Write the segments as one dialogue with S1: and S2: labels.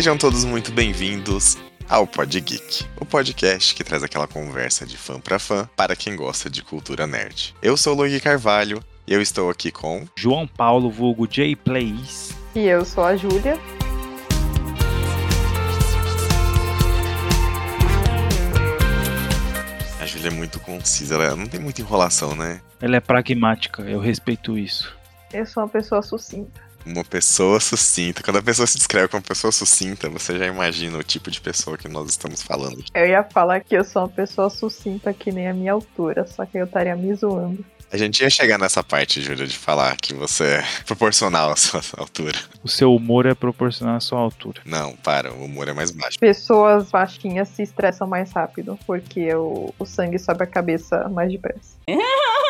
S1: Sejam todos muito bem-vindos ao Pod Geek, o podcast que traz aquela conversa de fã para fã para quem gosta de cultura nerd. Eu sou o Luigi Carvalho e eu estou aqui com
S2: João Paulo vulgo J Plays.
S3: E eu sou a Júlia.
S1: A Júlia é muito concisa, ela não tem muita enrolação, né?
S2: Ela é pragmática, eu respeito isso.
S3: Eu sou uma pessoa sucinta.
S1: Uma pessoa sucinta. Quando a pessoa se descreve como pessoa sucinta, você já imagina o tipo de pessoa que nós estamos falando.
S3: Eu ia falar que eu sou uma pessoa sucinta que nem a minha altura, só que eu estaria me zoando.
S1: A gente ia chegar nessa parte, Júlia, de falar que você é proporcional à sua altura.
S2: O seu humor é proporcional à sua altura.
S1: Não, para, o humor é mais baixo.
S3: Pessoas baixinhas se estressam mais rápido, porque o, o sangue sobe a cabeça mais depressa.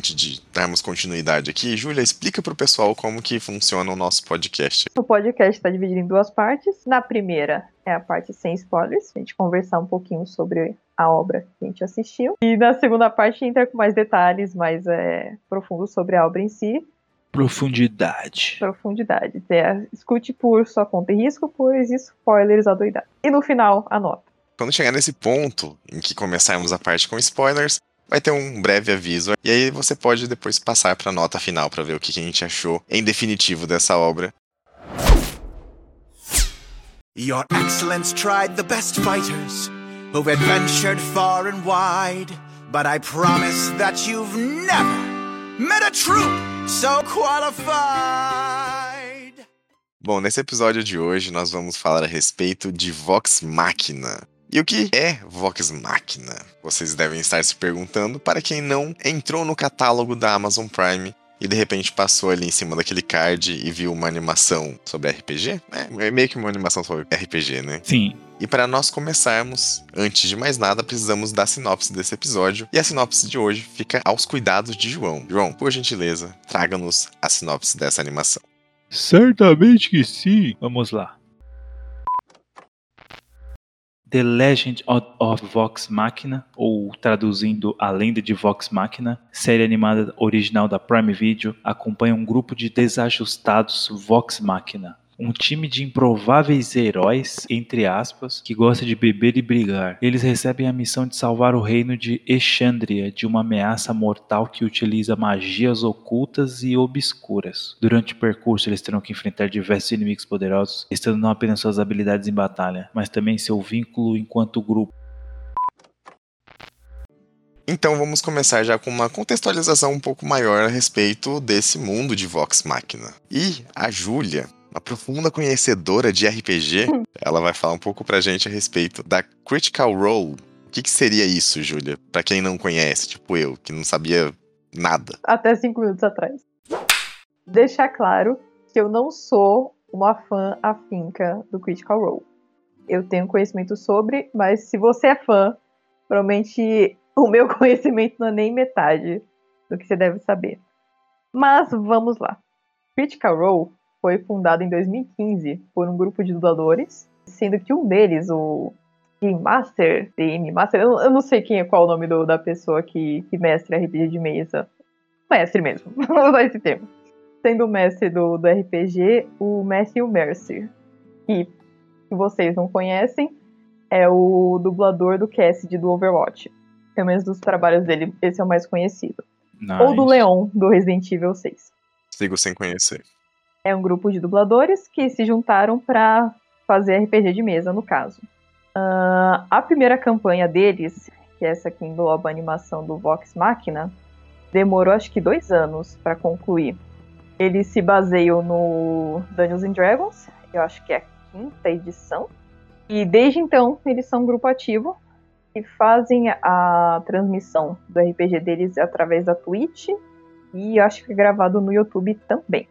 S1: Antes de darmos continuidade aqui, Júlia, explica pro pessoal como que funciona o nosso podcast.
S3: O podcast está dividido em duas partes. Na primeira é a parte sem spoilers, a gente conversar um pouquinho sobre a obra que a gente assistiu. E na segunda parte entra com mais detalhes, mais é, profundos sobre a obra em si.
S2: Profundidade.
S3: Profundidade. É, escute por sua conta e risco, pois spoilers adoidar. E no final, a nota.
S1: Quando chegar nesse ponto em que começarmos a parte com spoilers, vai ter um breve aviso. E aí você pode depois passar para a nota final para ver o que a gente achou em definitivo dessa obra.
S4: Your Excellence tried the best fighters who've adventured far and wide, but I promise that you've never met a troop so qualified.
S1: Bom, nesse episódio de hoje nós vamos falar a respeito de Vox Machina. E o que é Vox Machina? Vocês devem estar se perguntando para quem não entrou no catálogo da Amazon Prime e de repente passou ali em cima daquele card e viu uma animação sobre RPG. É, é meio que uma animação sobre RPG, né?
S2: Sim.
S1: E para nós começarmos, antes de mais nada, precisamos da sinopse desse episódio. E a sinopse de hoje fica aos cuidados de João. João, por gentileza, traga-nos a sinopse dessa animação.
S2: Certamente que sim. Vamos lá. The Legend of, Vox Machina, ou traduzindo A Lenda de Vox Machina, série animada original da Prime Video, acompanha um grupo de desajustados Vox Machina, um time de improváveis heróis, entre aspas, que gosta de beber e brigar. Eles recebem a missão de salvar o reino de Exandria de uma ameaça mortal que utiliza magias ocultas e obscuras. Durante o percurso, eles terão que enfrentar diversos inimigos poderosos, testando não apenas suas habilidades em batalha, mas também seu vínculo enquanto grupo.
S1: Então vamos começar já com uma contextualização um pouco maior a respeito desse mundo de Vox Machina. E a Júlia, uma profunda conhecedora de RPG, ela vai falar um pouco pra gente a respeito da Critical Role. O que, que seria isso, Júlia? Pra quem não conhece, tipo eu, que não sabia nada.
S3: Até cinco minutos atrás. Deixar claro que eu não sou uma fã afinca do Critical Role. Eu tenho conhecimento sobre, mas se você é fã, provavelmente o meu conhecimento não é nem metade do que você deve saber. Mas vamos lá. Critical Role foi fundado em 2015 por um grupo de dubladores, sendo que um deles, o Game Master, DM Master, eu, eu não sei quem é qual o nome do, da pessoa que, que mestre RPG de mesa. Mestre mesmo, vou usar esse termo. Sendo o mestre do, do RPG, o Matthew Mercer, que, se vocês não conhecem, é o dublador do Cassidy do Overwatch. Pelo menos dos trabalhos dele, esse é o mais conhecido.
S2: Nice.
S3: Ou do Leon, do Resident Evil 6
S1: Sigo sem conhecer.
S3: É um grupo de dubladores que se juntaram para fazer RPG de mesa, no caso. Ah, a primeira campanha deles, que é essa que engloba a animação do Vox Machina, demorou acho que dois anos para concluir. Eles se baseiam no Dungeons and Dragons, eu acho que é a quinta edição, e desde então eles são um grupo ativo e fazem a transmissão do RPG deles através da Twitch e acho que é gravado no YouTube também.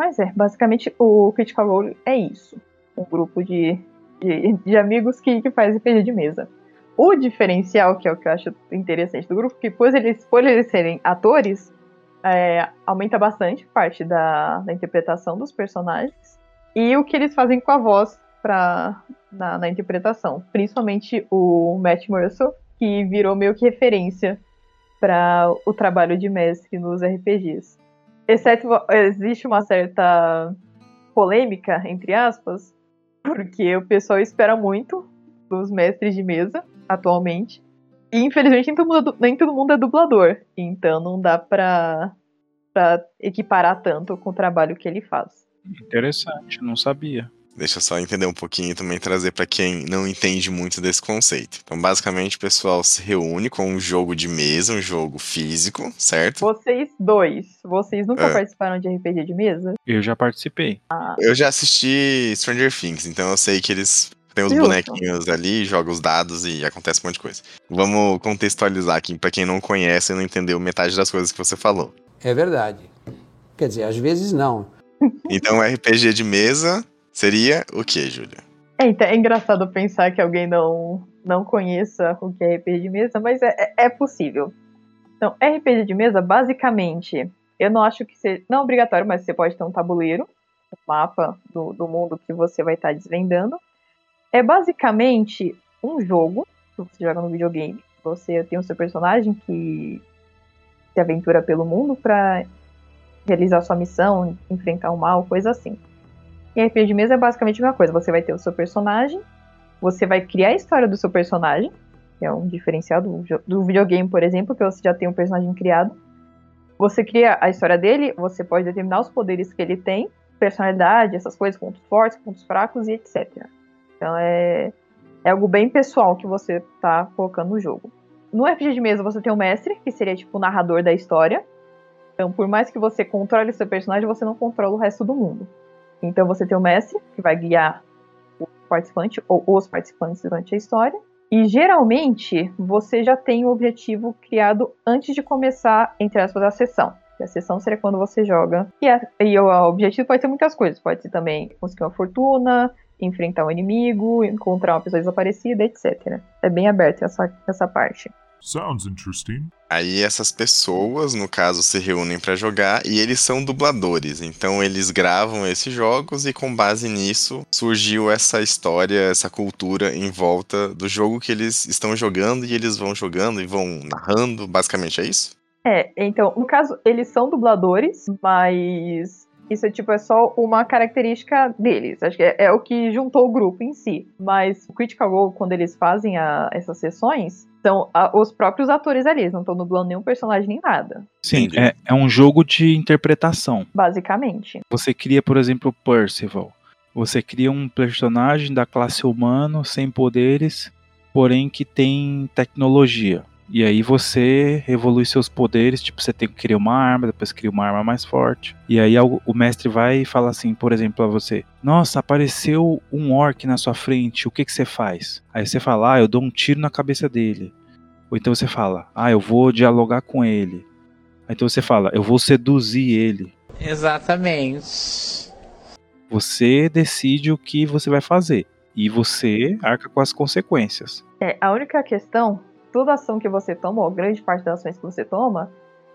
S3: Mas é, basicamente o Critical Role é isso. Um grupo de, de, de amigos que, que faz RPG de mesa. O diferencial, que é o que eu acho interessante do grupo, que por eles, por eles serem atores, é, aumenta bastante parte da, da interpretação dos personagens. E o que eles fazem com a voz pra, na, na interpretação. Principalmente o Matt Mercer, que virou meio que referência para o trabalho de mestre nos RPGs. Exceto existe uma certa polêmica, entre aspas, porque o pessoal espera muito dos mestres de mesa atualmente. E infelizmente nem todo mundo, nem todo mundo é dublador. Então não dá pra, pra equiparar tanto com o trabalho que ele faz.
S2: Interessante, não sabia.
S1: Deixa eu só entender um pouquinho e também trazer para quem não entende muito desse conceito. Então, basicamente, o pessoal se reúne com um jogo de mesa, um jogo físico, certo?
S3: Vocês dois, vocês nunca é. participaram de RPG de mesa?
S2: Eu já participei.
S3: Ah.
S1: Eu já assisti Stranger Things, então eu sei que eles tem os Justo. bonequinhos ali, joga os dados e acontece um monte de coisa. Vamos contextualizar aqui para quem não conhece e não entendeu metade das coisas que você falou.
S5: É verdade. Quer dizer, às vezes não.
S1: Então, RPG de mesa seria o que, Júlia?
S3: É, então, é engraçado pensar que alguém não, não conheça o que é RPG de mesa, mas é, é, é possível. Então, RPG de mesa, basicamente, eu não acho que seja. Não é obrigatório, mas você pode ter um tabuleiro, um mapa do, do mundo que você vai estar desvendando. É basicamente um jogo que você joga no videogame. Você tem o seu personagem que se aventura pelo mundo para realizar sua missão, enfrentar o mal, coisa assim. E RPG de mesa é basicamente a mesma coisa. Você vai ter o seu personagem, você vai criar a história do seu personagem, que é um diferencial do, do videogame, por exemplo, que você já tem um personagem criado. Você cria a história dele, você pode determinar os poderes que ele tem, personalidade, essas coisas, pontos fortes, pontos fracos e etc. Então é, é algo bem pessoal que você está colocando no jogo. No RPG de mesa você tem o mestre, que seria tipo o narrador da história. Então, por mais que você controle seu personagem, você não controla o resto do mundo. Então você tem o mestre, que vai guiar o participante ou os participantes durante a história. E geralmente você já tem o objetivo criado antes de começar, entre aspas, a sessão. A sessão seria quando você joga. E, a, e o objetivo pode ser muitas coisas. Pode ser também conseguir uma fortuna, enfrentar um inimigo, encontrar uma pessoa desaparecida, etc. É bem aberto essa, essa parte.
S1: Sounds interesting. Aí essas pessoas, no caso, se reúnem para jogar e eles são dubladores. Então eles gravam esses jogos e com base nisso surgiu essa história, essa cultura em volta do jogo que eles estão jogando e eles vão jogando e vão narrando. Basicamente é isso?
S3: É, então, no caso, eles são dubladores, mas isso é tipo é só uma característica deles. Acho que é, é o que juntou o grupo em si. Mas o Critical Role, quando eles fazem a, essas sessões, são a, os próprios atores ali, eles não estão dublando nenhum personagem nem nada.
S2: Sim, é, é um jogo de interpretação.
S3: Basicamente.
S2: Você cria, por exemplo, Percival. Você cria um personagem da classe humano sem poderes, porém que tem tecnologia. E aí você evolui seus poderes, tipo, você tem que criar uma arma, depois cria uma arma mais forte. E aí o mestre vai e fala assim, por exemplo, a você: Nossa, apareceu um orc na sua frente, o que, que você faz? Aí você fala: Ah, eu dou um tiro na cabeça dele. Ou então você fala: Ah, eu vou dialogar com ele. Aí então você fala: Eu vou seduzir ele.
S6: Exatamente.
S2: Você decide o que você vai fazer. E você arca com as consequências.
S3: É, a única questão toda ação que você toma, ou grande parte das ações que você toma,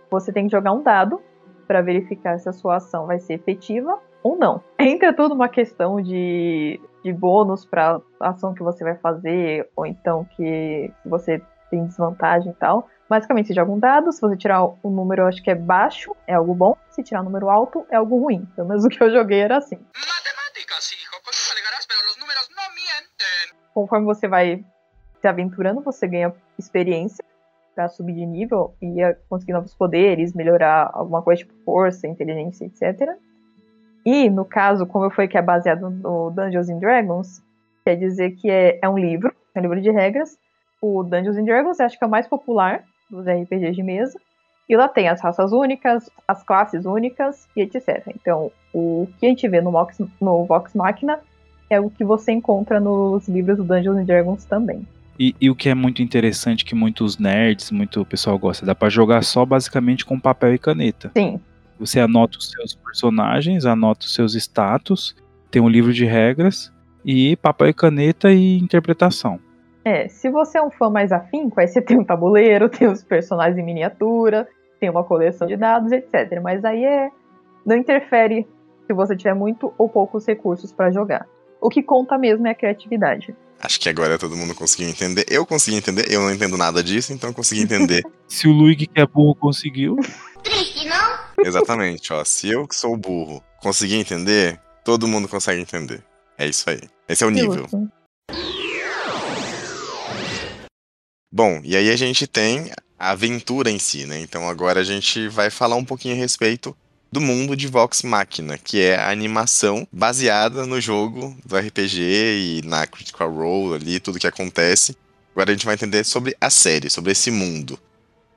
S3: você tem que jogar um dado para verificar se a sua ação vai ser efetiva ou não. Entra tudo uma questão de, de bônus para a ação que você vai fazer, ou então que você tem desvantagem e tal. Basicamente, você joga um dado, se você tirar um número, eu acho que é baixo, é algo bom. Se tirar um número alto, é algo ruim. Pelo menos o que eu joguei era assim. Matemáticas, hijo. os números não mintem. Conforme você vai se aventurando, você ganha experiência para subir de nível e conseguir novos poderes, melhorar alguma coisa tipo força, inteligência, etc. E, no caso, como eu falei que é baseado no Dungeons and Dragons, quer dizer que é, é um livro, é um livro de regras. O Dungeons and Dragons acho que é o mais popular dos RPGs de mesa. E lá tem as raças únicas, as classes únicas e etc. Então, o que a gente vê no Vox, no Vox Machina é o que você encontra nos livros do Dungeons and Dragons também.
S2: E, e, o que é muito interessante, que muitos nerds, muito pessoal gosta, dá para jogar só basicamente com papel e caneta.
S3: Sim.
S2: Você anota os seus personagens, anota os seus status, tem um livro de regras e papel e caneta e interpretação.
S3: É, se você é um fã mais afinco, aí você tem um tabuleiro, tem os personagens em miniatura, tem uma coleção de dados, etc. Mas aí é não interfere se você tiver muito ou poucos recursos para jogar. O que conta mesmo é a criatividade.
S1: Acho que agora todo mundo conseguiu entender. Eu consegui entender, eu não entendo nada disso, então eu consegui entender.
S2: Se o Luigi que é burro conseguiu,
S1: Exatamente, ó. Se eu que sou burro conseguir entender, todo mundo consegue entender. É isso aí. Esse é o nível. Bom, e aí a gente tem a aventura em si, né? Então agora a gente vai falar um pouquinho a respeito do mundo de Vox Machina, que é a animação baseada no jogo do RPG e na Critical Role ali, tudo que acontece. Agora a gente vai entender sobre a série, sobre esse mundo.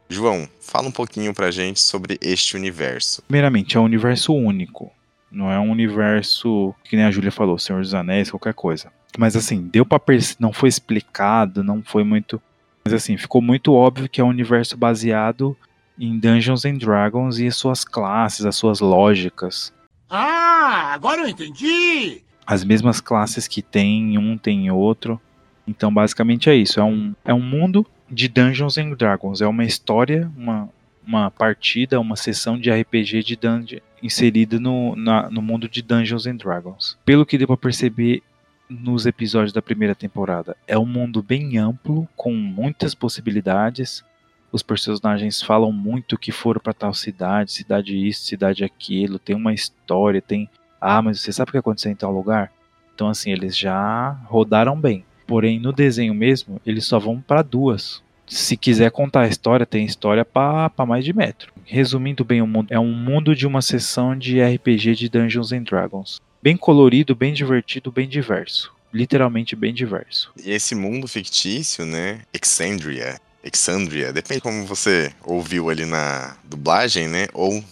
S1: João, fala um pouquinho pra gente sobre este universo.
S2: primeiramente, é um universo único. Não é um universo que nem a Júlia falou, Senhor dos Anéis, qualquer coisa. Mas assim, deu pra perceber, não foi explicado, não foi muito. Mas assim, ficou muito óbvio que é um universo baseado em Dungeons and Dragons e as suas classes, as suas lógicas.
S7: Ah, agora eu entendi!
S2: as mesmas classes que tem em um tem em outro. Então, basicamente é isso. É um, é um mundo de Dungeons and Dragons. É uma história, uma, uma partida, uma sessão de RPG de Dungeon inserida no, na- no mundo de Dungeons and Dragons. Pelo que deu pra perceber nos episódios da primeira temporada, é um mundo bem amplo, com muitas possibilidades. Os personagens falam muito que foram pra tal cidade, cidade isso, cidade aquilo, tem uma história, tem ah, mas você sabe o que aconteceu em tal lugar? Então, assim, eles já rodaram bem. Porém, no desenho mesmo, eles só vão para duas. Se quiser contar a história, tem história para mais de metro. Resumindo bem o mundo, é um mundo de uma sessão de RPG de Dungeons and Dragons. Bem colorido, bem divertido, bem diverso. Literalmente bem diverso.
S1: E esse mundo fictício, né? Exandria, Exandria, depende como você ouviu ali na dublagem, né? Ou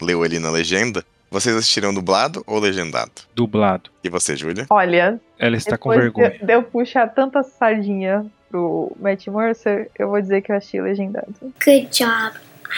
S1: leu ali na legenda. Vocês assistiram dublado ou legendado?
S2: Dublado.
S1: E você, Júlia?
S3: Olha,
S2: Ela está com vergonha.
S3: de, de eu puxar tanta sardinha pro Matt Mercer, eu vou dizer que eu achei legendado.
S8: Good job.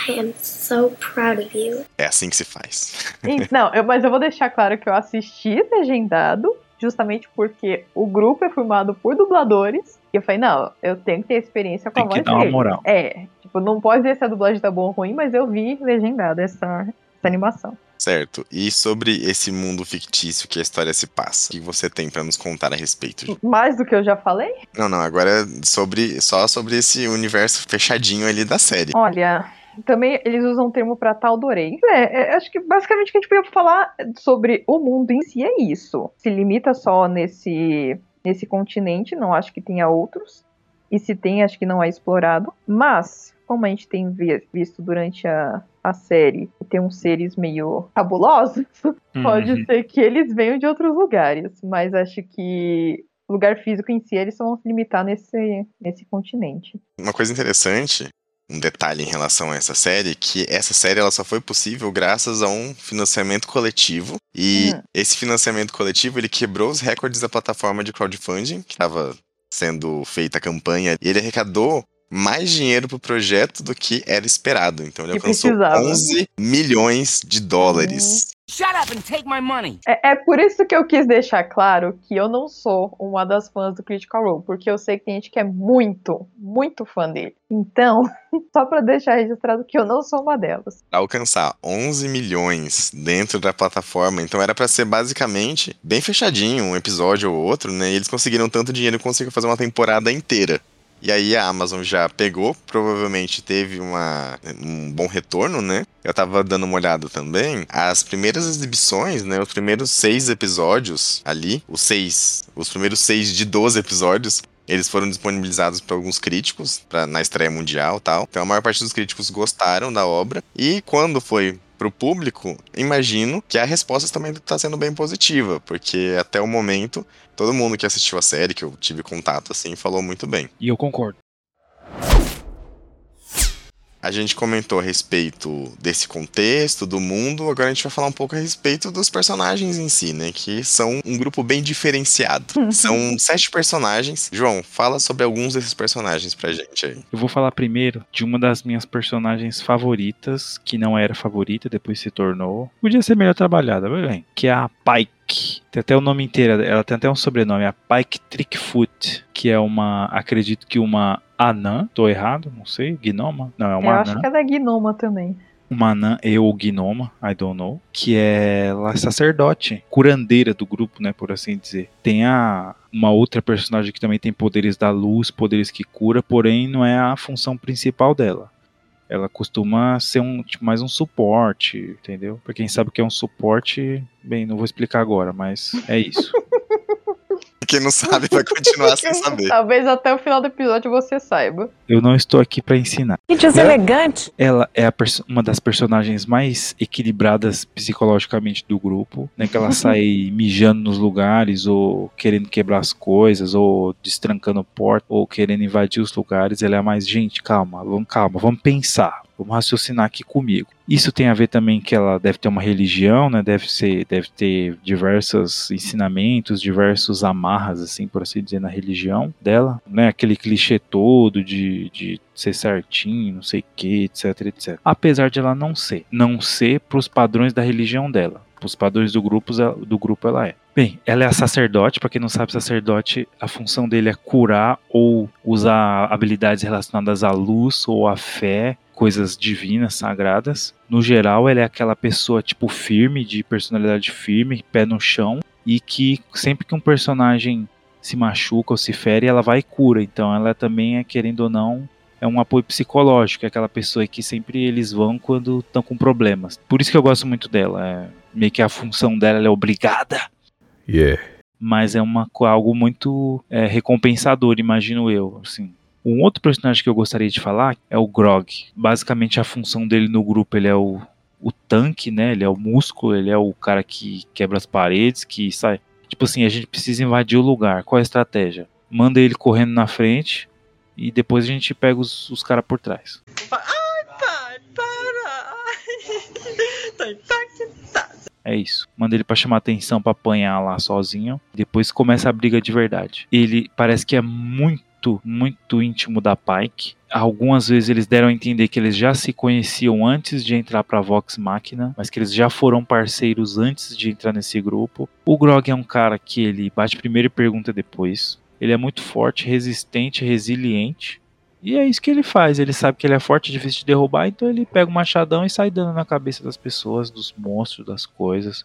S8: I am so proud of you.
S1: É assim que se faz.
S3: Não, eu- mas eu vou deixar claro que eu assisti legendado, justamente porque o grupo é formado por dubladores. E eu falei, não, eu tenho que ter experiência com
S2: Tem
S3: a
S2: que
S3: voz
S2: dar uma
S3: deles.
S2: moral.
S3: É, tipo, não pode ver se a dublagem tá boa ou ruim, mas eu vi legendado essa, essa animação.
S1: Certo. E sobre esse mundo fictício que a história se passa, o que você tem pra nos contar a respeito? Ju?
S3: Mais do que eu já falei?
S1: Não, não, agora é sobre só sobre esse universo fechadinho ali da série.
S3: Olha, também eles usam o termo pra Taldorei. É, é, acho que basicamente o que a gente podia falar sobre o mundo em si é isso. Se limita só nesse, nesse continente, não acho que tenha outros. E se tem, acho que não é explorado. Mas, como a gente tem vi- visto durante a, a série, que tem uns seres meio cabulosos, pode
S2: Uhum.
S3: ser que eles venham de outros lugares. Mas acho que o lugar físico em si, eles só vão se limitar nesse, nesse continente.
S1: Uma coisa interessante, um detalhe em relação a essa série, que essa série ela só foi possível graças a um financiamento coletivo. E
S3: Hum.
S1: esse financiamento coletivo ele quebrou os recordes da plataforma de crowdfunding que estava sendo feita a campanha. E ele arrecadou mais dinheiro pro projeto do que era esperado. Então ele
S3: Que
S1: alcançou
S3: precisava.
S1: 11 milhões de dólares.
S7: Shut up and take my money!
S3: É, é por isso que eu quis deixar claro que eu não sou uma das fãs do Critical Role, porque eu sei que tem gente que é muito, muito fã dele. Então, só pra deixar registrado que eu não sou uma delas.
S1: Pra alcançar 11 milhões dentro da plataforma, então era pra ser basicamente bem fechadinho, um episódio ou outro, né? E eles conseguiram tanto dinheiro que conseguiram fazer uma temporada inteira. E aí a Amazon já pegou, provavelmente teve uma, um bom retorno, né? Eu tava dando uma olhada também. As primeiras exibições, né? Os primeiros seis episódios ali, os seis, os primeiros seis de 12 episódios, eles foram disponibilizados para alguns críticos pra, na estreia mundial tal. Então a maior parte dos críticos gostaram da obra. E quando foi pro público, imagino que a resposta também está sendo bem positiva, porque até o momento, todo mundo que assistiu a série, que eu tive contato assim, falou muito bem.
S2: E eu concordo.
S1: A gente comentou a respeito desse contexto, do mundo, agora a gente vai falar um pouco a respeito dos personagens em si, né? Que são um grupo bem diferenciado. são sete personagens. João, fala sobre alguns desses personagens pra gente aí.
S2: Eu vou falar primeiro de uma das minhas personagens favoritas, que não era favorita, depois se tornou. Podia ser melhor trabalhada, mas bem. Que é a Pike. Tem até o nome inteiro, ela tem até um sobrenome, a Pike Trickfoot, que é uma, acredito que uma anã, tô errado, não sei, gnoma? Não, é
S3: eu
S2: uma
S3: acho
S2: anã.
S3: que é da Gnoma também.
S2: uma anã e ou gnoma, I don't know, que é ela é sacerdote, curandeira do grupo, né, por assim dizer. Tem a uma outra personagem que também tem poderes da luz, poderes que cura, porém não é a função principal dela. Ela costuma ser um tipo mais um suporte, entendeu? Pra quem sabe o que é um suporte, bem, não vou explicar agora, mas é isso.
S1: Quem não sabe vai continuar sem saber.
S3: Talvez até o final do episódio você saiba.
S2: Eu não estou aqui pra ensinar.
S9: Que deselegante.
S2: Ela é a perso- uma das personagens mais equilibradas psicologicamente do grupo, né? Que ela sai mijando nos lugares, ou querendo quebrar as coisas, ou destrancando porta, ou querendo invadir os lugares. Ela é a mais, gente, calma, vamos calma, vamos pensar. Vamos raciocinar aqui comigo. Isso tem a ver também que ela deve ter uma religião, né? Deve ser, deve ter diversos ensinamentos, diversos amarras, assim, por assim dizer, na religião dela, né? Aquele clichê todo de, de ser certinho, não sei o que, etc, etc. Apesar de ela não ser, não ser pros padrões da religião dela. Os padrões do grupo, do grupo ela é. Bem, ela é a sacerdote, para quem não sabe, sacerdote, a função dele é curar ou usar habilidades relacionadas à luz ou à fé, coisas divinas, sagradas. No geral, ela é aquela pessoa tipo firme, de personalidade firme, pé no chão, e que sempre que um personagem se machuca ou se fere, ela vai e cura. Então ela também é, querendo ou não, é um apoio psicológico, é aquela pessoa que sempre eles vão quando estão com problemas. Por isso que eu gosto muito dela. É meio que a função dela ela é obrigada,
S10: Yeah.
S2: mas é uma algo muito é, recompensador, imagino eu. Assim. Um outro personagem que eu gostaria de falar é o Grog. Basicamente a função dele no grupo ele é o, o tanque, né? Ele é o músculo, ele é o cara que quebra as paredes, que sai. Tipo assim, a gente precisa invadir o lugar. Qual é a estratégia? Manda ele correndo na frente e depois a gente pega os, os caras por trás.
S9: Pai, para. Tô impactada.
S2: É isso. Manda ele pra chamar atenção pra apanhar lá sozinho. Depois começa a briga de verdade. Ele parece que é muito, muito íntimo da Pike. Algumas vezes eles deram a entender que eles já se conheciam antes de entrar pra Vox Machina, mas que eles já foram parceiros antes de entrar nesse grupo. O Grog é um cara que ele bate primeiro e pergunta depois. Ele é muito forte, resistente, resiliente. E é isso que ele faz. Ele sabe que ele é forte, difícil de derrubar, então ele pega o machadão e sai dando na cabeça das pessoas, dos monstros, das coisas.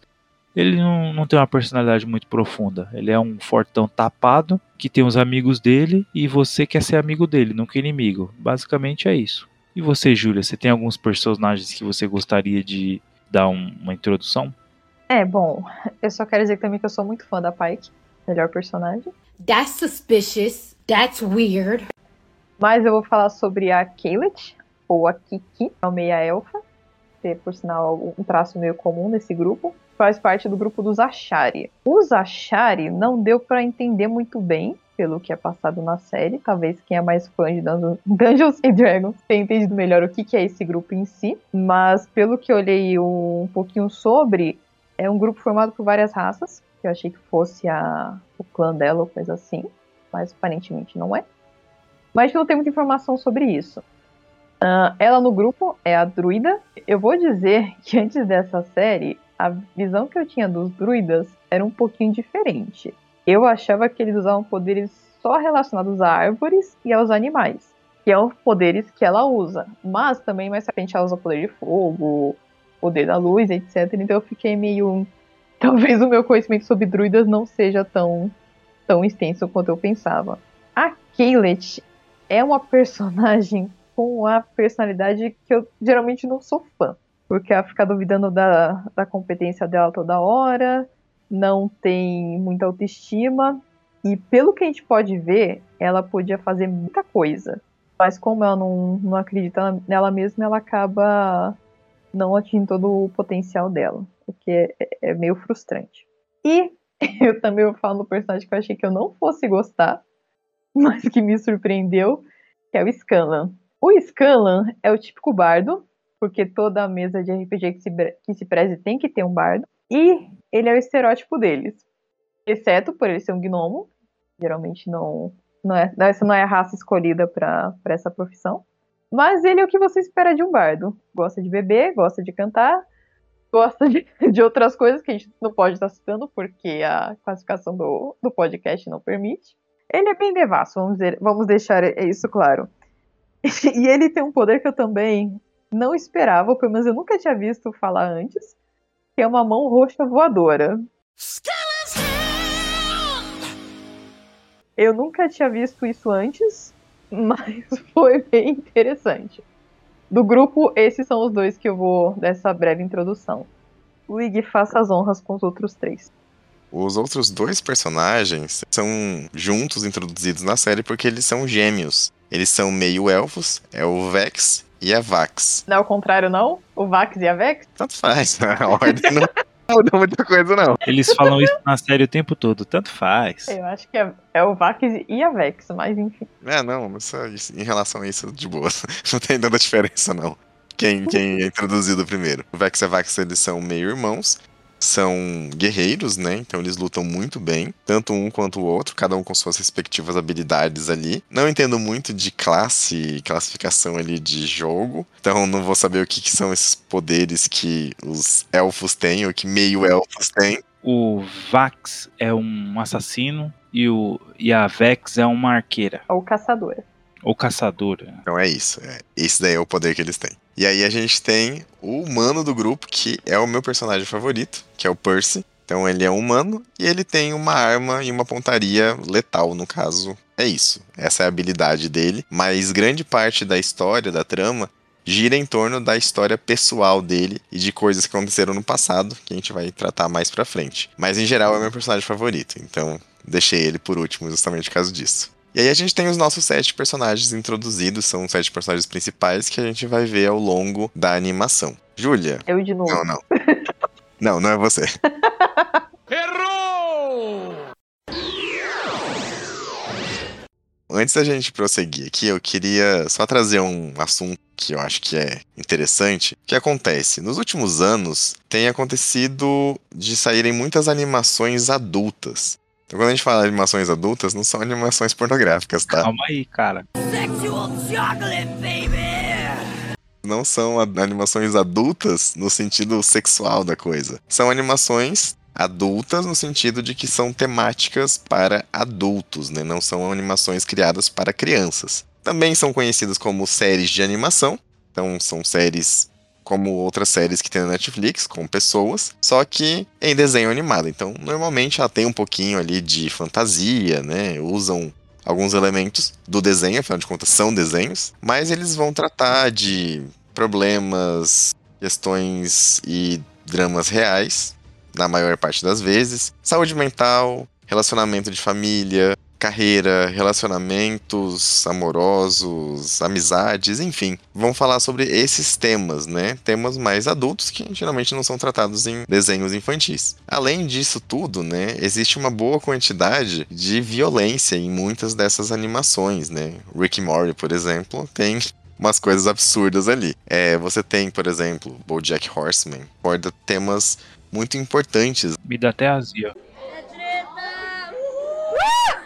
S2: Ele não, não tem uma personalidade muito profunda. Ele é um fortão tapado que tem os amigos dele e você quer ser amigo dele, nunca inimigo. Basicamente é isso. E você, Júlia, você tem alguns personagens que você gostaria de dar um- uma introdução?
S3: É, bom, eu só quero dizer também que eu sou muito fã da Pike, melhor personagem.
S9: That's suspicious. That's weird.
S3: Mas eu vou falar sobre a Kaylet, ou a Kiki, a meia elfa, que é, por sinal um traço meio comum nesse grupo. Faz parte do grupo dos Ashari. Os Ashari não deu pra entender muito bem, pelo que é passado na série. Talvez quem é mais fã de Dungeons, and Dragons tenha entendido melhor o que, é esse grupo em si. Mas pelo que eu olhei um pouquinho sobre, é um grupo formado por várias raças. Que eu achei que fosse a, o clã dela ou coisa assim. Mas aparentemente não é mas não tem muita informação sobre isso. Ah, ela no grupo é a druida. Eu vou dizer que antes dessa série, a visão que eu tinha dos druidas era um pouquinho diferente. Eu achava que eles usavam poderes só relacionados a árvores e aos animais, que são poderes que ela usa. Mas também mais pra frente ela usa poder de fogo, poder da luz, etc. Então eu fiquei meio. Talvez o meu conhecimento sobre druidas não seja tão, tão extenso quanto eu pensava. A Kaylet é uma personagem com a personalidade que eu geralmente não sou fã. Porque ela fica duvidando da, da competência dela toda hora, não tem muita autoestima. E pelo que a gente pode ver, ela podia fazer muita coisa. Mas como ela não, não acredita nela mesma, ela acaba não atingindo todo o potencial dela. O que é, é meio frustrante. E eu também vou falar no personagem que eu achei que eu não fosse gostar, mas que me surpreendeu, que é o Scanlan. O Scanlan é o típico bardo, porque toda mesa de RPG que se, que se preze tem que ter um bardo, e ele é o estereótipo deles. Exceto por ele ser um gnomo, geralmente não, não é, essa não é a raça escolhida para essa profissão. Mas ele é o que você espera de um bardo. Gosta de beber, gosta de cantar, gosta de, de outras coisas que a gente não pode estar citando, porque a classificação do, do podcast não permite. Ele é bem devasso, vamos, vamos deixar isso claro. E ele tem um poder que eu também não esperava, pelo menos eu nunca tinha visto falar antes, que é uma mão roxa voadora. Eu nunca tinha visto isso antes, mas foi bem interessante. Do grupo, esses são os dois que eu vou dessa breve introdução. Lig, faça as honras com os outros três.
S1: Os outros dois personagens são juntos introduzidos na série porque eles são gêmeos. Eles são meio elfos, é o Vex e a Vax.
S3: Não é o contrário, não? O Vax e a Vex?
S1: Tanto faz, a ordem não muda muita coisa, não.
S2: Eles falam isso na série o tempo todo, tanto faz.
S3: Eu acho que é, é o Vax e a Vex, mas enfim.
S1: É, não, só isso- em relação a isso, de boa. Não tem tanta diferença, não. Quem, quem é introduzido primeiro. O Vex e a Vax, eles são meio irmãos. São guerreiros, né? Então eles lutam muito bem, tanto um quanto o outro, cada um com suas respectivas habilidades ali. Não entendo muito de classe e classificação ali de jogo, então não vou saber o que, que são esses poderes que os elfos têm, ou que meio elfos têm.
S2: O Vax é um assassino e, o, e a Vex é uma arqueira,
S3: Ou caçadora.
S2: Ou caçadora.
S1: Então é isso. É, esse daí é o poder que eles têm. E aí a gente tem o humano do grupo, que é o meu personagem favorito, que é o Percy. Então ele é um humano e ele tem uma arma e uma pontaria letal, no caso. É isso. Essa é a habilidade dele. Mas grande parte da história, da trama, gira em torno da história pessoal dele e de coisas que aconteceram no passado, que a gente vai tratar mais pra frente. Mas em geral é meu personagem favorito, então deixei ele por último justamente por causa disso. E aí a gente tem os nossos sete personagens introduzidos, são os sete personagens principais que a gente vai ver ao longo da animação. Júlia?
S3: Eu de novo.
S1: Não, não. Não, não é você. Antes da gente prosseguir aqui, eu queria só trazer um assunto que eu acho que é interessante. O que acontece? Nos últimos anos, tem acontecido de saírem muitas animações adultas. Então, quando a gente fala de animações adultas, não são animações pornográficas, tá?
S2: Calma aí, cara.
S9: Sexual chocolate, baby!
S1: não são animações adultas no sentido sexual da coisa. São animações adultas no sentido de que são temáticas para adultos, né? Não são animações criadas para crianças. Também são conhecidas como séries de animação. Então são séries como outras séries que tem na Netflix, com pessoas, só que em desenho animado. Então, normalmente ela tem um pouquinho ali de fantasia, né? Usam alguns elementos do desenho, afinal de contas são desenhos, mas eles vão tratar de problemas, questões e dramas reais, na maior parte das vezes, saúde mental, relacionamento de família, carreira, relacionamentos amorosos, amizades, enfim. Vão falar sobre esses temas, né? Temas mais adultos que geralmente não são tratados em desenhos infantis. Além disso tudo, né, existe uma boa quantidade de violência em muitas dessas animações, né? Rick Morty, por exemplo, tem umas coisas absurdas ali. É, você tem, por exemplo, BoJack Horseman, aborda temas muito importantes.
S2: Me dá até azia.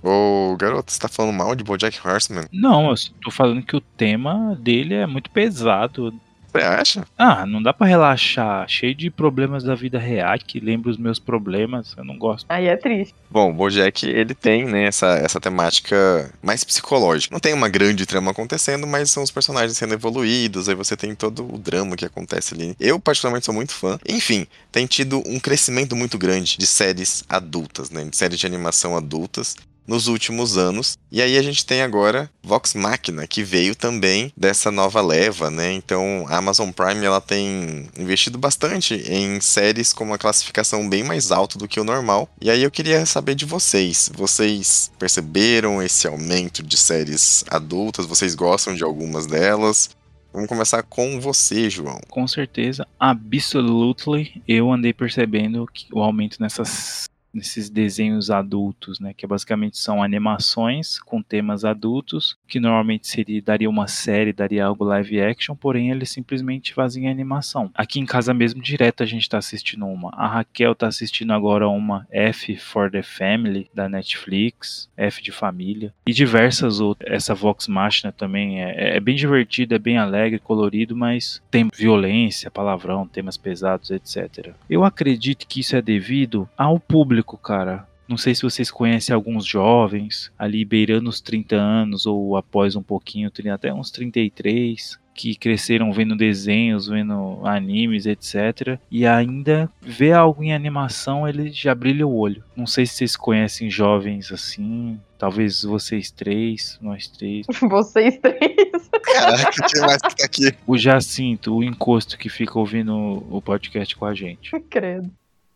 S1: Ô, garoto, você tá falando mal de BoJack Horseman?
S2: Não, eu tô falando que o tema dele é muito pesado.
S1: Você acha?
S2: Ah, não dá pra relaxar. Cheio de problemas da vida real que lembra os meus problemas. Eu não gosto.
S3: Aí é triste.
S1: Bom, o BoJack, ele tem, né, essa, essa temática mais psicológica. Não tem uma grande trama acontecendo, mas são os personagens sendo evoluídos, aí você tem todo o drama que acontece ali. Eu, particularmente, sou muito fã. Enfim, tem tido um crescimento muito grande de séries adultas, né, de séries de animação adultas nos últimos anos. E aí a gente tem agora Vox Machina, que veio também dessa nova leva, né? Então a Amazon Prime ela tem investido bastante em séries com uma classificação bem mais alta do que o normal. E aí eu queria saber de vocês, vocês perceberam esse aumento de séries adultas? Vocês gostam de algumas delas? Vamos começar com você, João.
S2: Com certeza, absolutely, eu andei percebendo o aumento nessas nesses desenhos adultos, né, que basicamente são animações com temas adultos, que normalmente seria daria uma série, daria algo live action, porém eles simplesmente fazem animação. Aqui em casa mesmo direto a gente tá assistindo uma. A Raquel tá assistindo agora uma F for the Family da Netflix, F de família e diversas outras. Essa Vox Machina também é, é bem divertida, é bem alegre, colorido, mas tem violência, palavrão, temas pesados, etc. Eu acredito que isso é devido ao público, cara. Não sei se vocês conhecem alguns jovens ali beirando os 30 anos ou após um pouquinho, até uns 33, que cresceram vendo desenhos, vendo animes, etc. E ainda vê algo em animação, ele já brilha o olho. Não sei se vocês conhecem jovens assim. Talvez vocês três, nós três.
S3: vocês três.
S1: Caraca, quem mais que tá aqui?
S2: O Jacinto, o encosto que fica ouvindo o podcast com a gente.
S3: Credo.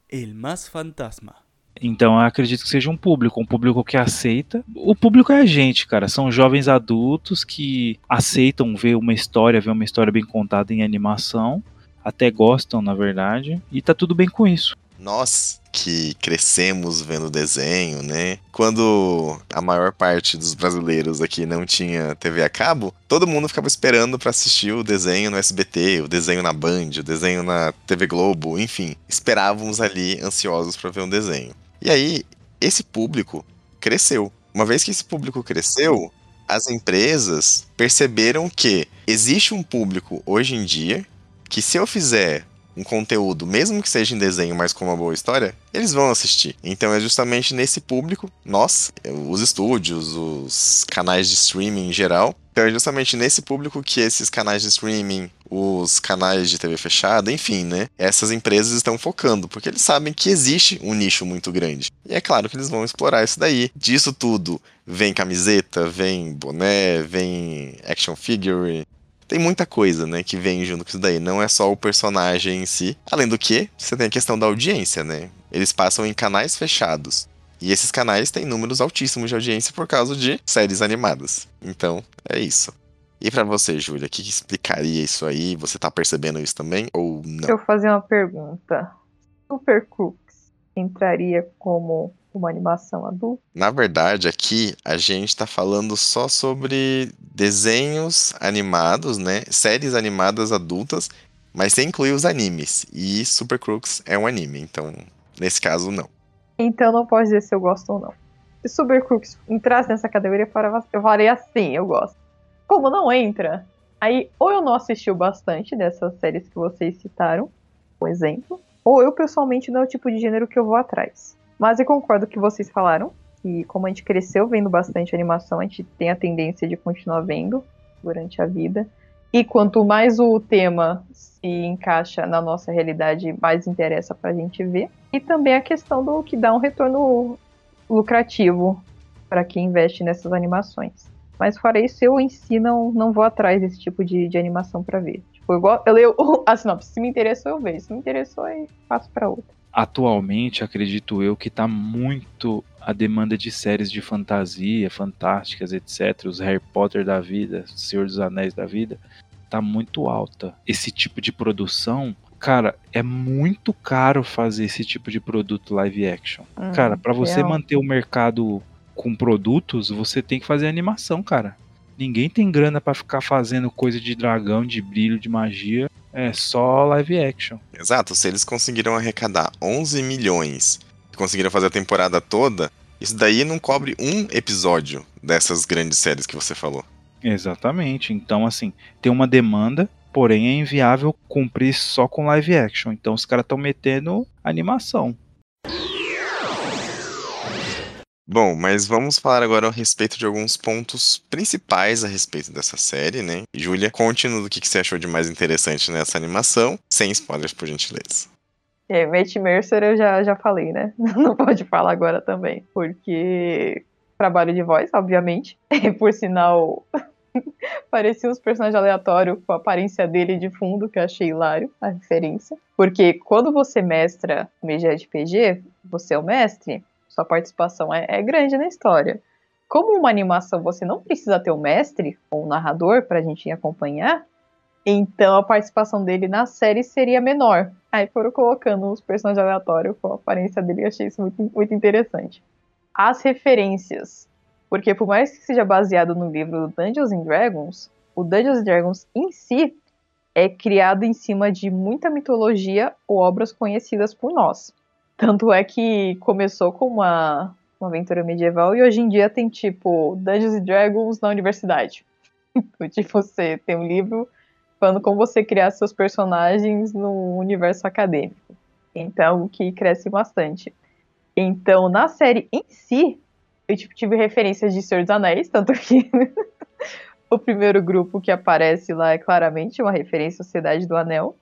S10: El más fantasma.
S2: Então eu acredito que seja um público, um público que aceita. O público é a gente, cara. São jovens adultos que aceitam ver uma história, ver uma história bem contada em animação. Até gostam, na verdade. E tá tudo bem com isso.
S1: Nós que crescemos vendo desenho, né? Quando a maior parte dos brasileiros aqui não tinha TV a cabo, todo mundo ficava esperando para assistir o desenho no SBT, o desenho na Band, o desenho na TV Globo, enfim, esperávamos ali ansiosos para ver um desenho. E aí, esse público cresceu. Uma vez que esse público cresceu, as empresas perceberam que existe um público hoje em dia que se eu fizer um conteúdo, mesmo que seja em desenho, mas com uma boa história, eles vão assistir. Então é justamente nesse público, nós, os estúdios, os canais de streaming em geral, então é justamente nesse público que esses canais de streaming, os canais de TV fechada, enfim, né? Essas empresas estão focando, porque eles sabem que existe um nicho muito grande. E é claro que eles vão explorar isso daí. Disso tudo vem camiseta, vem boné, vem action figure, tem muita coisa, né, que vem junto com isso daí. Não é só o personagem em si. Além do que, você tem a questão da audiência, né? Eles passam em canais fechados. E esses canais têm números altíssimos de audiência por causa de séries animadas. Então, é isso. E para você, Júlia, o que, explicaria isso aí? Você tá percebendo isso também ou não?
S3: Eu fazer uma pergunta. Super Crooks entraria como uma animação adulta?
S1: Na verdade, aqui a gente tá falando só sobre desenhos animados, né? Séries animadas adultas, mas sem incluir os animes. E Super Crooks é um anime, então nesse caso não.
S3: Então não pode dizer se eu gosto ou não. Se Super Crooks entrasse nessa categoria, eu faria assim, eu gosto. Como não entra, aí ou eu não assisti bastante dessas séries que vocês citaram, por exemplo, ou eu pessoalmente não é o tipo de gênero que eu vou atrás. Mas eu concordo com o que vocês falaram, que como a gente cresceu vendo bastante animação, a gente tem a tendência de continuar vendo durante a vida. E quanto mais o tema se encaixa na nossa realidade, mais interessa para a gente ver. E também a questão do que dá um retorno lucrativo para quem investe nessas animações. Mas fora isso, eu em si não, não vou atrás desse tipo de, de animação para ver. Tipo, eu, eu leio a sinopse, se me interessou, eu vejo. Se me interessou, aí passo para outra.
S2: Atualmente, acredito eu que está muito a demanda de séries de fantasia, fantásticas, etc. Os Harry Potter da vida, Senhor dos Anéis da vida, tá muito alta. Esse tipo de produção, cara, é muito caro fazer esse tipo de produto live action. Hum, cara, para você real. manter o mercado com produtos, você tem que fazer animação, cara. Ninguém tem grana para ficar fazendo coisa de dragão, de brilho, de magia. É só live action.
S1: Exato, se eles conseguiram arrecadar 11 milhões, conseguiram fazer a temporada toda, isso daí não cobre um episódio dessas grandes séries que você falou.
S2: Exatamente. Então, assim, tem uma demanda, porém é inviável cumprir só com live action. Então, os caras estão metendo animação.
S1: Bom, mas vamos falar agora a respeito de alguns pontos principais a respeito dessa série, né? Júlia, conte-nos o que você achou de mais interessante nessa animação, sem spoilers, por gentileza.
S3: É, Matt Mercer eu já, já falei, né? Não pode falar agora também, porque trabalho de voz, obviamente. Por sinal, parecia uns personagens aleatórios com a aparência dele de fundo, que eu achei hilário a referência. Porque quando você mestra MGRPG, você é o mestre, sua participação é, é grande na história. Como uma animação você não precisa ter o mestre ou o narrador pra gente acompanhar, então a participação dele na série seria menor. Aí foram colocando os personagens aleatórios com a aparência dele, eu achei isso muito, muito interessante. As referências. Porque por mais que seja baseado no livro Dungeons and Dragons, o Dungeons and Dragons em si é criado em cima de muita mitologia ou obras conhecidas por nós. Tanto é que começou com uma, uma aventura medieval e hoje em dia tem tipo Dungeons and Dragons na universidade. tipo, você tem um livro falando como você criar seus personagens no universo acadêmico. Então, o que cresce bastante. Então, na série em si, eu tipo, tive referências de Senhor dos Anéis, tanto que o primeiro grupo que aparece lá é claramente uma referência à Sociedade do Anel.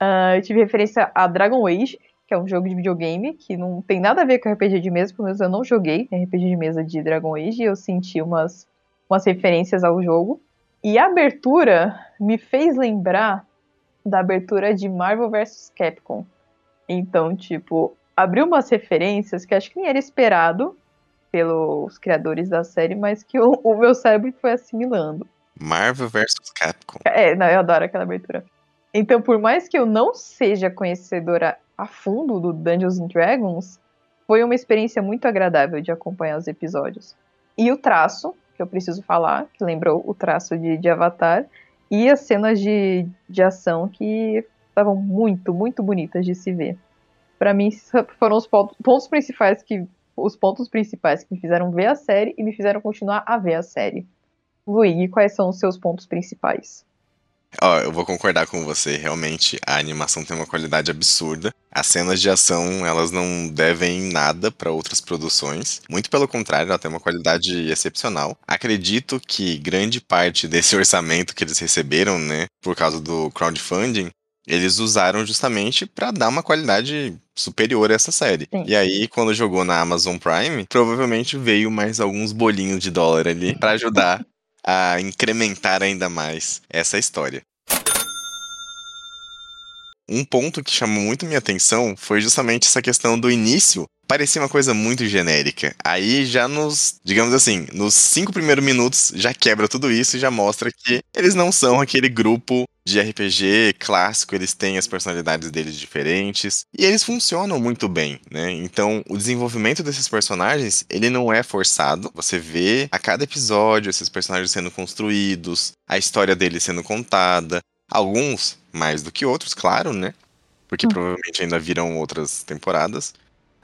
S3: Uh, eu tive referência a Dragon Age, que é um jogo de videogame que não tem nada a ver com RPG de mesa, pelo menos eu não joguei RPG de mesa de Dragon Age e eu senti umas, umas referências ao jogo. E a abertura me fez lembrar da abertura de Marvel vs Capcom. Então, tipo, abriu umas referências que acho que nem era esperado pelos criadores da série, mas que o, o meu cérebro foi assimilando.
S1: Marvel vs Capcom.
S3: É, não, eu adoro aquela abertura. Então, por mais que eu não seja conhecedora a fundo do Dungeons and Dragons, foi uma experiência muito agradável de acompanhar os episódios. E o traço, que eu preciso falar, que lembrou o traço de, de Avatar, e as cenas de, de ação que estavam muito, muito bonitas de se ver. Para mim, foram os pontos principais que os pontos principais que me fizeram ver a série e me fizeram continuar a ver a série. Luigi, quais são os seus pontos principais?
S1: Ó, eu vou concordar com você. Realmente, a animação tem uma qualidade absurda. As cenas de ação, elas não devem nada para outras produções. Muito pelo contrário, ela tem uma qualidade excepcional. Acredito que grande parte desse orçamento que eles receberam, né, por causa do crowdfunding, eles usaram justamente para dar uma qualidade superior a essa série. Sim. E aí, quando jogou na Amazon Prime, provavelmente veio mais alguns bolinhos de dólar ali para ajudar a incrementar ainda mais essa história. Um ponto que chamou muito minha atenção foi justamente essa questão do início. Parecia uma coisa muito genérica. Aí já nos, digamos assim, nos cinco primeiros minutos já quebra tudo isso e já mostra que eles não são aquele grupo de RPG clássico, eles têm as personalidades deles diferentes e eles funcionam muito bem, né? Então, o desenvolvimento desses personagens, ele não é forçado. Você vê a cada episódio esses personagens sendo construídos, a história deles sendo contada, alguns mais do que outros, claro, né? Porque hum. provavelmente ainda virão outras temporadas.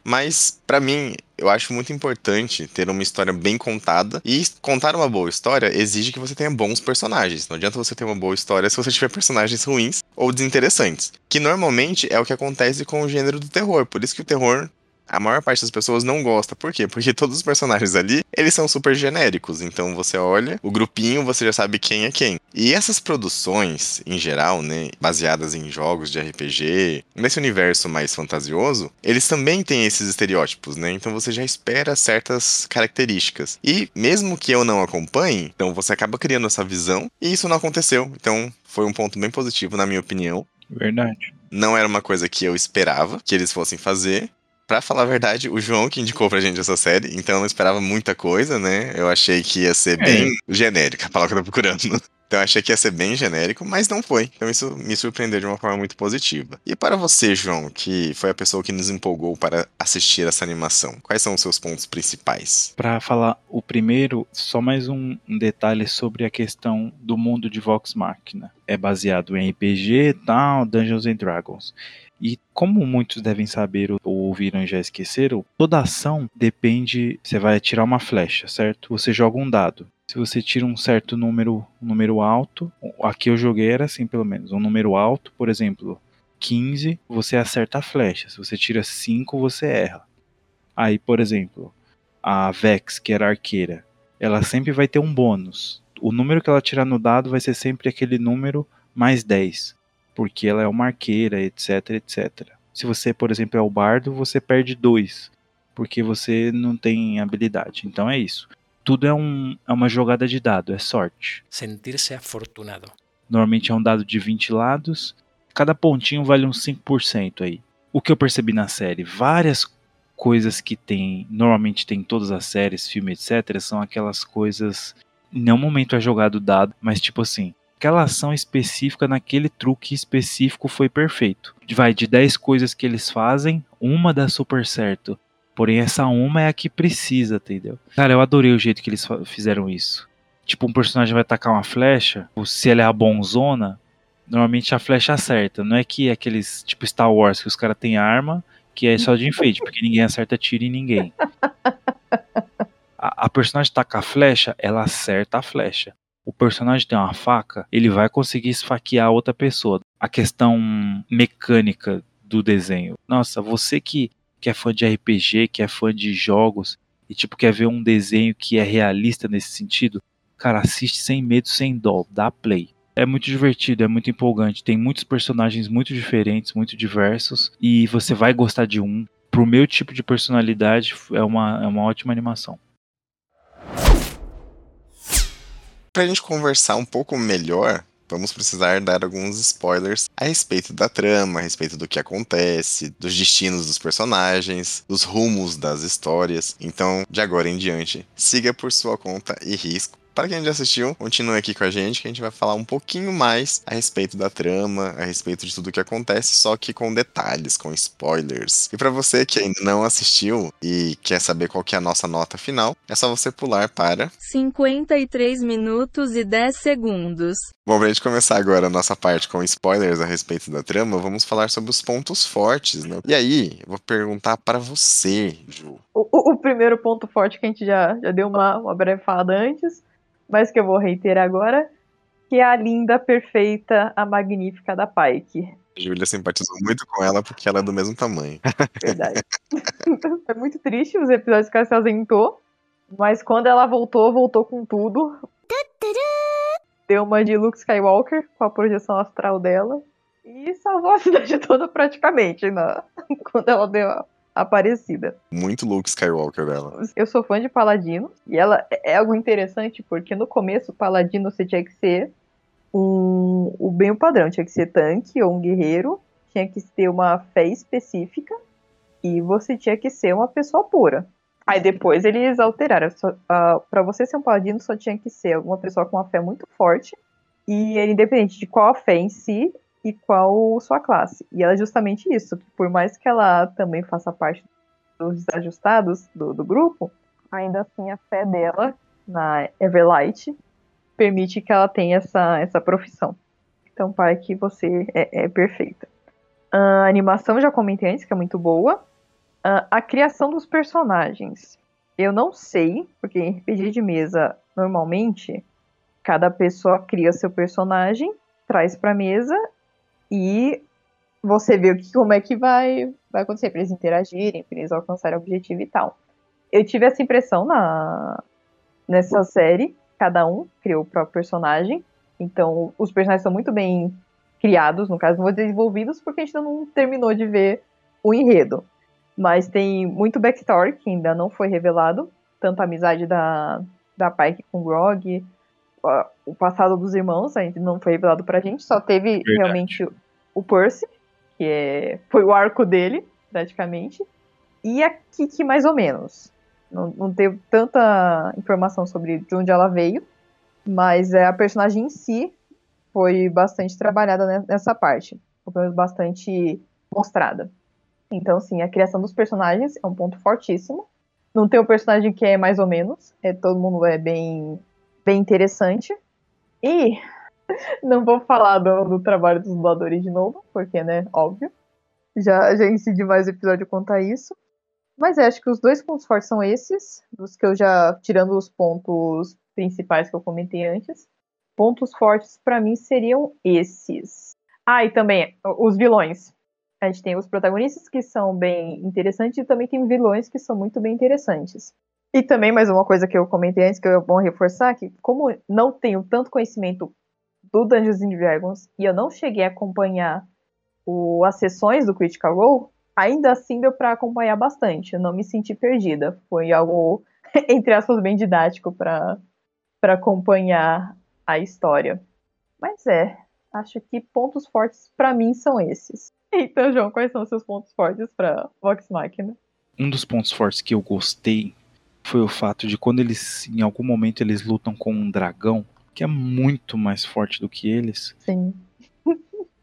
S1: Mas, para mim, eu acho muito importante ter uma história bem contada. E contar uma boa história exige que você tenha bons personagens. Não adianta você ter uma boa história se você tiver personagens ruins ou desinteressantes. Que normalmente é o que acontece com o gênero do terror. Por isso que o terror a maior parte das pessoas não gosta. Por quê? Porque todos os personagens ali, eles são super genéricos. Então você olha o grupinho, você já sabe quem é quem. E essas produções, em geral, né, baseadas em jogos de RPG, nesse universo mais fantasioso, eles também têm esses estereótipos, né? Então você já espera certas características. E mesmo que eu não acompanhe, então você acaba criando essa visão e isso não aconteceu. Então foi um ponto bem positivo, na minha opinião.
S2: Verdade.
S1: Não era uma coisa que eu esperava que eles fossem fazer, Pra falar a verdade, o João que indicou pra gente essa série, então eu não esperava muita coisa, né? Eu achei que ia ser é. bem genérica, a palavra que eu tô procurando. Então eu achei que ia ser bem genérico, mas não foi. Então isso me surpreendeu de uma forma muito positiva. E para você, João, que foi a pessoa que nos empolgou para assistir essa animação, quais são os seus pontos principais?
S2: Para falar o primeiro, só mais um, detalhe sobre a questão do mundo de Vox Machina. É baseado em RPG e tal, Dungeons and Dragons. E como muitos devem saber ou ouviram e já esqueceram, toda ação depende. Você vai atirar uma flecha, certo? Você joga um dado. Se você tira um certo número, um número alto, aqui eu joguei era assim pelo menos, um número alto, por exemplo, 15, você acerta a flecha. Se você tira 5, você erra. Aí, por exemplo, a Vex, que era arqueira, ela sempre vai ter um bônus. O número que ela tirar no dado vai ser sempre aquele número mais 10 porque ela é uma arqueira, etc, etc. Se você, por exemplo, é o bardo, você perde dois, porque você não tem habilidade. Então é isso. Tudo é, um, é uma jogada de dado, é sorte.
S11: Sentir-se afortunado.
S2: Normalmente é um dado de 20 lados, cada pontinho vale uns 5% aí. O que eu percebi na série, várias coisas que tem, normalmente tem em todas as séries, filmes, etc, são aquelas coisas em nenhum momento é jogado dado, mas tipo assim, aquela ação específica naquele truque específico foi perfeito. Vai de 10 coisas que eles fazem, uma dá super certo. Porém, essa uma é a que precisa, entendeu? Cara, eu adorei o jeito que eles fizeram isso. Tipo, um personagem vai atacar uma flecha, se ela é a bonzona, normalmente a flecha acerta. Não é que é aqueles, tipo Star Wars, que os caras têm arma, que é só de enfeite, porque ninguém acerta tiro em ninguém. A, a personagem taca a flecha, ela acerta a flecha. O personagem tem uma faca, ele vai conseguir esfaquear outra pessoa. A questão mecânica do desenho. Nossa, você que, que é fã de RPG, que é fã de jogos e tipo quer ver um desenho que é realista nesse sentido, cara, assiste sem medo, sem dó, dá play. É muito divertido, é muito empolgante. Tem muitos personagens muito diferentes, muito diversos. E você vai gostar de um. Pro meu tipo de personalidade, é uma, é uma ótima animação.
S1: Pra gente conversar um pouco melhor, vamos precisar dar alguns spoilers a respeito da trama, a respeito do que acontece, dos destinos dos personagens, dos rumos das histórias. Então, de agora em diante, siga por sua conta e risco para quem já assistiu, continue aqui com a gente que a gente vai falar um pouquinho mais a respeito da trama, a respeito de tudo que acontece, só que com detalhes, com spoilers. E para você que ainda não assistiu e quer saber qual que é a nossa nota final, é só você pular para
S12: 53 minutos e 10 segundos.
S1: Bom, pra gente começar agora a nossa parte com spoilers a respeito da trama, vamos falar sobre os pontos fortes, né? E aí, eu vou perguntar para você, Ju.
S3: O, o, primeiro ponto forte que a gente já, já deu uma, uma breve falada antes mas que eu vou reiterar agora, que é a linda, perfeita, a magnífica da Pike.
S1: Júlia simpatizou muito com ela porque ela é do mesmo tamanho.
S3: Verdade. é muito triste os episódios que ela se ausentou, mas quando ela voltou, voltou com tudo. Deu uma de Luke Skywalker com a projeção astral dela e salvou a cidade toda praticamente na... quando ela deu a aparecida.
S1: Muito Luke Skywalker dela.
S3: Eu sou fã de Paladino, e ela é algo interessante, porque no começo, Paladino você tinha que ser um, o bem o padrão, tinha que ser tanque ou um guerreiro, tinha que ter uma fé específica, e você tinha que ser uma pessoa pura. Aí depois eles alteraram. Uh, para você ser um paladino, só tinha que ser uma pessoa com uma fé muito forte. E era independente de qual a fé em si, e qual sua classe. E ela é justamente isso, que por mais que ela também faça parte dos desajustados do, do grupo, ainda assim a fé dela na Everlight permite que ela tenha essa, essa profissão. Então, pai, que você é, é perfeita. A animação, já comentei antes, que é muito boa. a criação dos personagens. Eu não sei, porque em RPG de mesa, normalmente, cada pessoa cria seu personagem, traz pra mesa e você vê o que, como é que vai, vai acontecer para eles interagirem, para eles alcançarem o objetivo e tal. Eu tive essa impressão na nessa série, cada um criou o próprio personagem, então os personagens são muito bem criados, no caso, não vou desenvolvidos porque a gente ainda não terminou de ver o enredo. Mas tem muito backstory que ainda não foi revelado, tanto a amizade da, da Pike com o Grog, o passado dos irmãos ainda não foi revelado pra gente, só teve Verdade. realmente o Percy, que é, foi o arco dele, praticamente, e a Kiki mais ou menos. Não, não teve tanta informação sobre de onde ela veio, mas é, a personagem em si foi bastante trabalhada nessa parte, ou pelo menos bastante mostrada. Então, sim, a criação dos personagens é um ponto fortíssimo. Não tem um personagem que é mais ou menos, é, todo mundo é bem bem interessante. E não vou falar do, do, trabalho dos dubladores de novo, porque, né, óbvio. Já, já incidi mais episódio contar isso. Mas é, acho que os dois pontos fortes são esses, dos que eu já, tirando os pontos principais que eu comentei antes. Pontos fortes para mim seriam esses. Ah, e também os vilões. A gente tem os protagonistas que são bem interessantes e também tem vilões que são muito bem interessantes. E também, mais uma coisa que eu comentei antes, que é bom reforçar, que como não tenho tanto conhecimento do Dungeons and Dragons e eu não cheguei a acompanhar o, as sessões do Critical Role, ainda assim deu para acompanhar bastante. Eu não me senti perdida. Foi algo, entre aspas, bem didático para acompanhar a história. Mas é, acho que pontos fortes para mim são esses. Então, João, quais são os seus pontos fortes para Vox Machina?
S2: Um dos pontos fortes que eu gostei foi o fato de quando eles, em algum momento, eles lutam com um dragão, que é muito mais forte do que eles.
S3: Sim.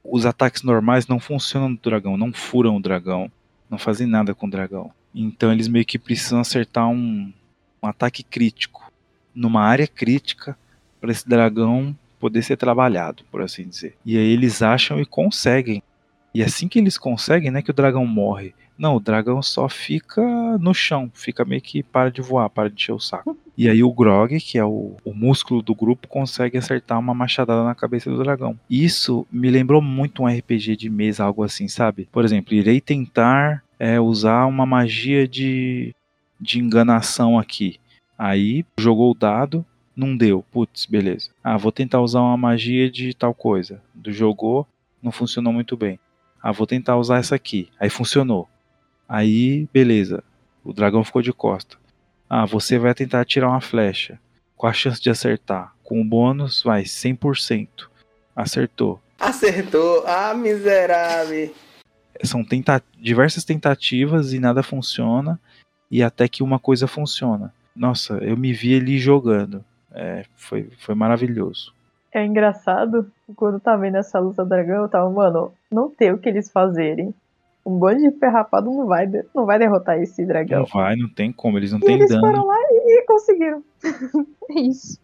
S2: Os ataques normais não funcionam no dragão, não furam o dragão, não fazem nada com o dragão. Então eles meio que precisam acertar um, um ataque crítico, numa área crítica, para esse dragão poder ser trabalhado, por assim dizer. E aí eles acham e conseguem. E assim que eles conseguem, não é que o dragão morre. Não, o dragão só fica no chão, fica meio que para de voar, para de encher o saco. E aí o Grog, que é o, o músculo do grupo, consegue acertar uma machadada na cabeça do dragão. Isso me lembrou muito um RPG de mesa, algo assim, sabe? Por exemplo, irei tentar é, usar uma magia de, de enganação aqui. Aí jogou o dado, não deu. Putz, beleza. Ah, vou tentar usar uma magia de tal coisa. Do jogou, não funcionou muito bem. Ah, vou tentar usar essa aqui. Aí funcionou. Aí, beleza. O dragão ficou de costa. Ah, você vai tentar tirar uma flecha. Qual a chance de acertar? Com o bônus, vai 100%. Acertou.
S6: Acertou. Ah, miserável.
S2: São tenta diversas tentativas e nada funciona. E até que uma coisa funciona. Nossa, eu me vi ali jogando. É, foi, foi maravilhoso.
S3: É engraçado, quando tá vendo essa luta dragão, eu tava, mano, não tem o que eles fazerem. Um bando de ferrapado não vai, não vai derrotar esse dragão.
S2: Não vai, não tem como, eles não
S3: e
S2: têm
S3: eles
S2: dano.
S3: foram lá e conseguiram. é isso.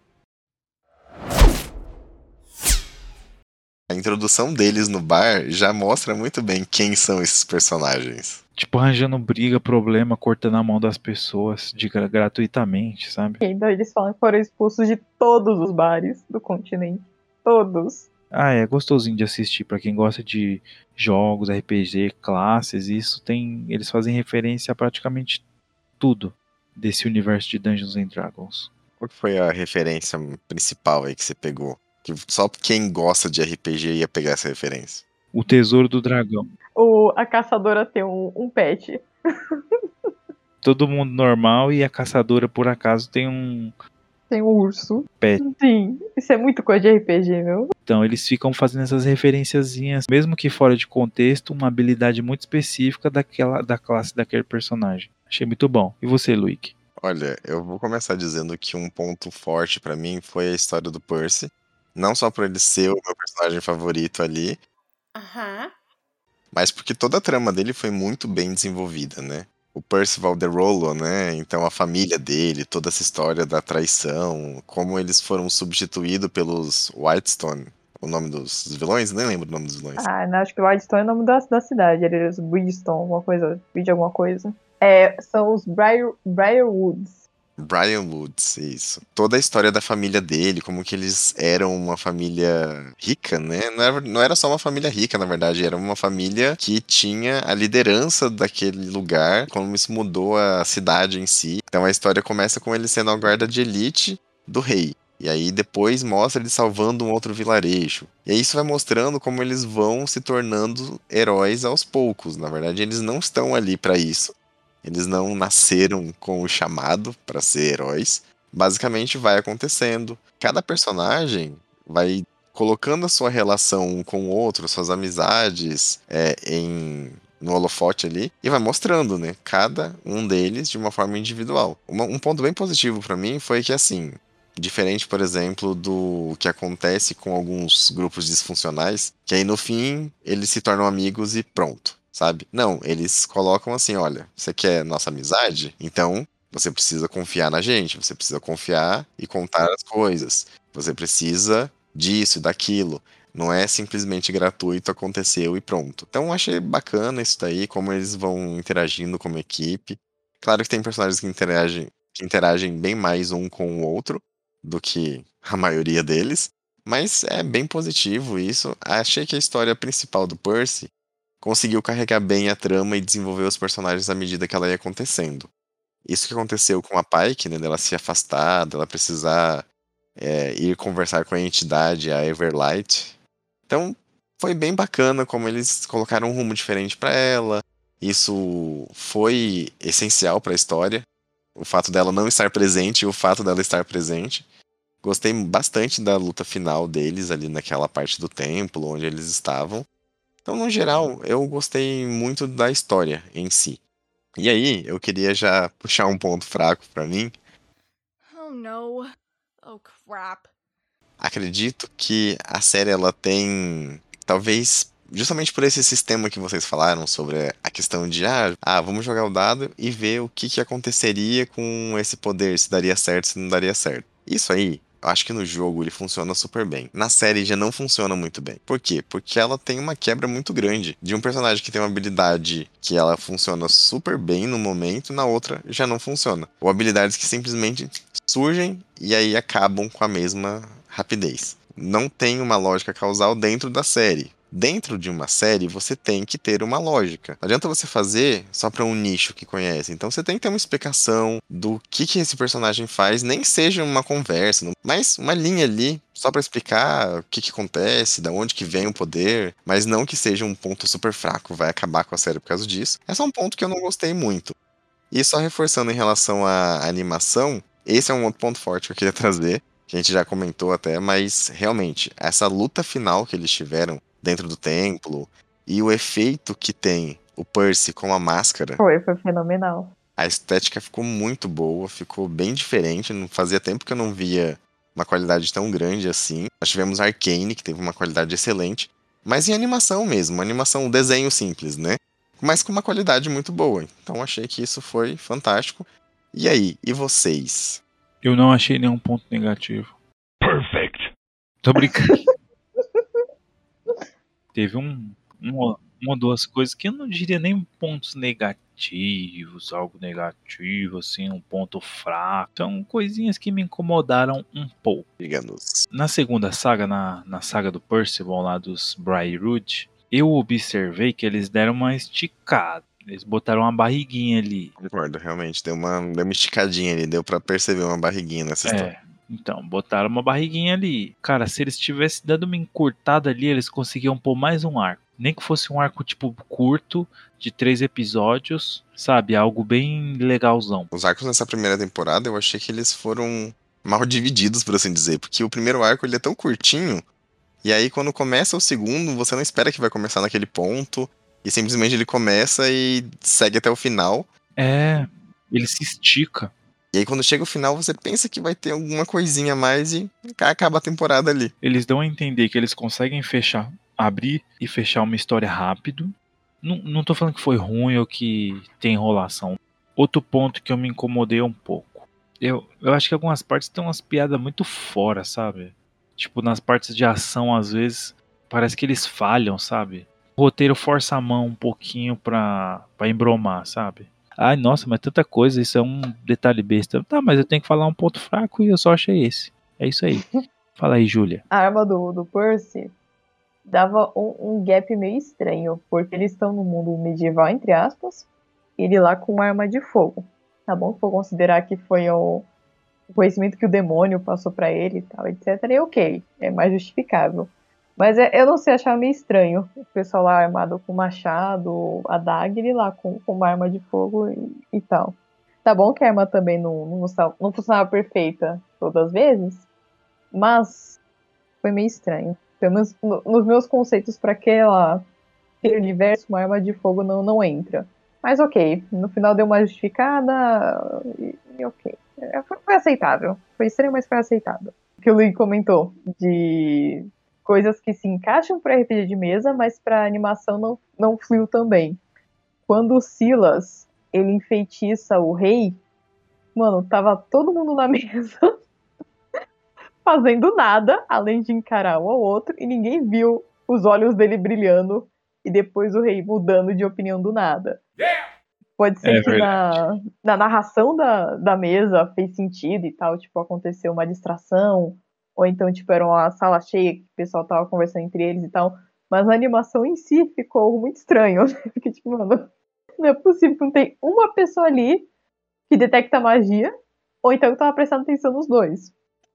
S1: A introdução deles no bar já mostra muito bem quem são esses personagens.
S2: Tipo, arranjando briga, problema, cortando a mão das pessoas de gra gratuitamente, sabe?
S3: E ainda eles falam que foram expulsos de todos os bares do continente. Todos.
S2: Ah, é gostosinho de assistir para quem gosta de jogos, RPG, classes, isso tem, eles fazem referência a praticamente tudo desse universo de Dungeons and Dragons.
S1: Qual que foi a referência principal aí que você pegou? Que só quem gosta de RPG ia pegar essa referência.
S2: O Tesouro do Dragão.
S3: O, a caçadora tem um, um pet.
S2: Todo mundo normal e a caçadora, por acaso, tem um.
S3: Tem um urso.
S2: Pet.
S3: Sim, isso é muito coisa de RPG, meu.
S2: Então, eles ficam fazendo essas referenciazinhas, mesmo que fora de contexto, uma habilidade muito específica daquela, da classe daquele personagem. Achei muito bom. E você, Luiz?
S1: Olha, eu vou começar dizendo que um ponto forte para mim foi a história do Percy. Não só por ele ser o meu personagem favorito ali,
S13: Aham.
S1: mas porque toda a trama dele foi muito bem desenvolvida, né? O Percival de Rollo, né? Então a família dele, toda essa história da traição, como eles foram substituídos pelos Whitestone, o nome dos vilões, nem lembro o nome dos vilões.
S3: Ah, não, acho que Whitestone é o nome da, da cidade. Eles Bridgestone, alguma coisa. Bridge alguma coisa. É, são os Briar, Briarwoods.
S1: Brian Woods, isso. Toda a história da família dele, como que eles eram uma família rica, né? Não era, não era só uma família rica, na verdade, era uma família que tinha a liderança daquele lugar, como isso mudou a cidade em si. Então a história começa com ele sendo a guarda de elite do rei. E aí depois mostra ele salvando um outro vilarejo. E aí isso vai mostrando como eles vão se tornando heróis aos poucos. Na verdade, eles não estão ali para isso. Eles não nasceram com o chamado para ser heróis. Basicamente vai acontecendo. Cada personagem vai colocando a sua relação um com o outro, suas amizades é, em no holofote ali e vai mostrando, né? Cada um deles de uma forma individual. Um ponto bem positivo para mim foi que assim, diferente, por exemplo, do que acontece com alguns grupos disfuncionais, que aí no fim eles se tornam amigos e pronto sabe? Não, eles colocam assim, olha, você quer nossa amizade? Então você precisa confiar na gente, você precisa confiar e contar as coisas. Você precisa disso e daquilo. Não é simplesmente gratuito, aconteceu e pronto. Então achei bacana isso daí, como eles vão interagindo como equipe. Claro que tem personagens que interagem, que interagem bem mais um com o outro do que a maioria deles. Mas é bem positivo isso. Achei que a história principal do Percy conseguiu carregar bem a trama e desenvolver os personagens à medida que ela ia acontecendo. Isso que aconteceu com a Pike, né, dela se afastar, dela precisar é, ir conversar com a entidade, a Everlight. Então, foi bem bacana como eles colocaram um rumo diferente para ela. Isso foi essencial para a história. O fato dela não estar presente e o fato dela estar presente. Gostei bastante da luta final deles ali naquela parte do templo onde eles estavam. Então, no geral, eu gostei muito da história em si. E aí, eu queria já puxar um ponto fraco para mim.
S13: Oh no. Oh crap.
S1: Acredito que a série ela tem talvez justamente por esse sistema que vocês falaram sobre a questão de ah, ah, vamos jogar o dado e ver o que, que aconteceria com esse poder, se daria certo, se não daria certo. Isso aí acho que no jogo ele funciona super bem. Na série já não funciona muito bem. Por quê? Porque ela tem uma quebra muito grande de um personagem que tem uma habilidade que ela funciona super bem no momento, na outra já não funciona. Ou habilidades que simplesmente surgem e aí acabam com a mesma rapidez. Não tem uma lógica causal dentro da série. Dentro de uma série, você tem que ter uma lógica. Não adianta você fazer só para um nicho que conhece. Então você tem que ter uma explicação do que, que esse personagem faz, nem seja uma conversa, mas uma linha ali só para explicar o que, que acontece, da onde que vem o poder, mas não que seja um ponto super fraco, vai acabar com a série por causa disso. É só um ponto que eu não gostei muito. E só reforçando em relação à animação, esse é um outro ponto forte que eu queria trazer, que a gente já comentou até, mas realmente, essa luta final que eles tiveram dentro do templo e o efeito que tem o Percy com a máscara.
S3: Foi, foi fenomenal.
S1: A estética ficou muito boa, ficou bem diferente. Não fazia tempo que eu não via uma qualidade tão grande assim. Nós tivemos Arcane, que teve uma qualidade excelente, mas em animação mesmo, animação, um desenho simples, né? Mas com uma qualidade muito boa. Então achei que isso foi fantástico. E aí, e vocês?
S2: Eu não achei nenhum ponto negativo.
S1: Perfect.
S2: Tô brincando. Teve um, uma, uma ou duas coisas que eu não diria nem pontos negativos, algo negativo, assim, um ponto fraco. São coisinhas que me incomodaram um pouco.
S1: Diga-nos.
S2: Na segunda saga, na, na saga do Percival lá dos Briarwood, eu observei que eles deram uma esticada. Eles botaram uma barriguinha ali.
S1: Concordo, realmente. Deu uma, deu uma esticadinha ali, deu para perceber uma barriguinha nessa história.
S2: Então, botaram uma barriguinha ali. Cara, se eles tivessem dado uma encurtada ali, eles conseguiam pôr mais um arco. Nem que fosse um arco, tipo, curto, de três episódios, sabe? Algo bem legalzão.
S1: Os arcos nessa primeira temporada, eu achei que eles foram mal divididos, por assim dizer. Porque o primeiro arco, ele é tão curtinho. E aí, quando começa o segundo, você não espera que vai começar naquele ponto. E simplesmente ele começa e segue até o final.
S2: É, ele se estica.
S1: E aí quando chega o final, você pensa que vai ter alguma coisinha a mais e acaba a temporada ali.
S2: Eles dão a entender que eles conseguem fechar, abrir e fechar uma história rápido. Não, não tô falando que foi ruim ou que tem enrolação. Outro ponto que eu me incomodei um pouco. Eu, eu acho que algumas partes tem umas piadas muito fora, sabe? Tipo, nas partes de ação, às vezes, parece que eles falham, sabe? O roteiro força a mão um pouquinho pra, pra embromar, sabe? Ai, nossa, mas tanta coisa, isso é um detalhe besta. Tá, mas eu tenho que falar um ponto fraco e eu só achei esse. É isso aí. Fala aí, Júlia.
S3: A arma do, do Percy dava um, um gap meio estranho, porque eles estão no mundo medieval, entre aspas, e ele lá com uma arma de fogo. Tá bom se for considerar que foi o, o conhecimento que o demônio passou para ele e tal, etc. E ok, é mais justificável. Mas é, eu não sei, achar meio estranho. O pessoal lá armado com machado, a dagger, lá com, com uma arma de fogo e, e, tal. Tá bom que a arma também não, não, não funcionava perfeita todas as vezes, mas foi meio estranho. Pelo menos no, nos meus conceitos para aquele universo, uma arma de fogo não, não entra. Mas ok, no final deu uma justificada e, e ok. É, foi, foi aceitável. Foi estranho, mas foi aceitável. O que o Luigi comentou de coisas que se encaixam para RPG de mesa, mas para animação não, não fluiu também. Quando o Silas ele enfeitiça o rei, mano, tava todo mundo na mesa fazendo nada, além de encarar um ao outro, e ninguém viu os olhos dele brilhando e depois o rei mudando de opinião do nada. Pode ser é que na, na narração da, da mesa fez sentido e tal, tipo, aconteceu uma distração, ou então, tipo, era uma sala cheia que o pessoal tava conversando entre eles e tal. Mas a animação em si ficou muito estranho. Fiquei tipo, mano, não é possível que não tem uma pessoa ali que detecta magia, ou então que tava prestando atenção nos dois.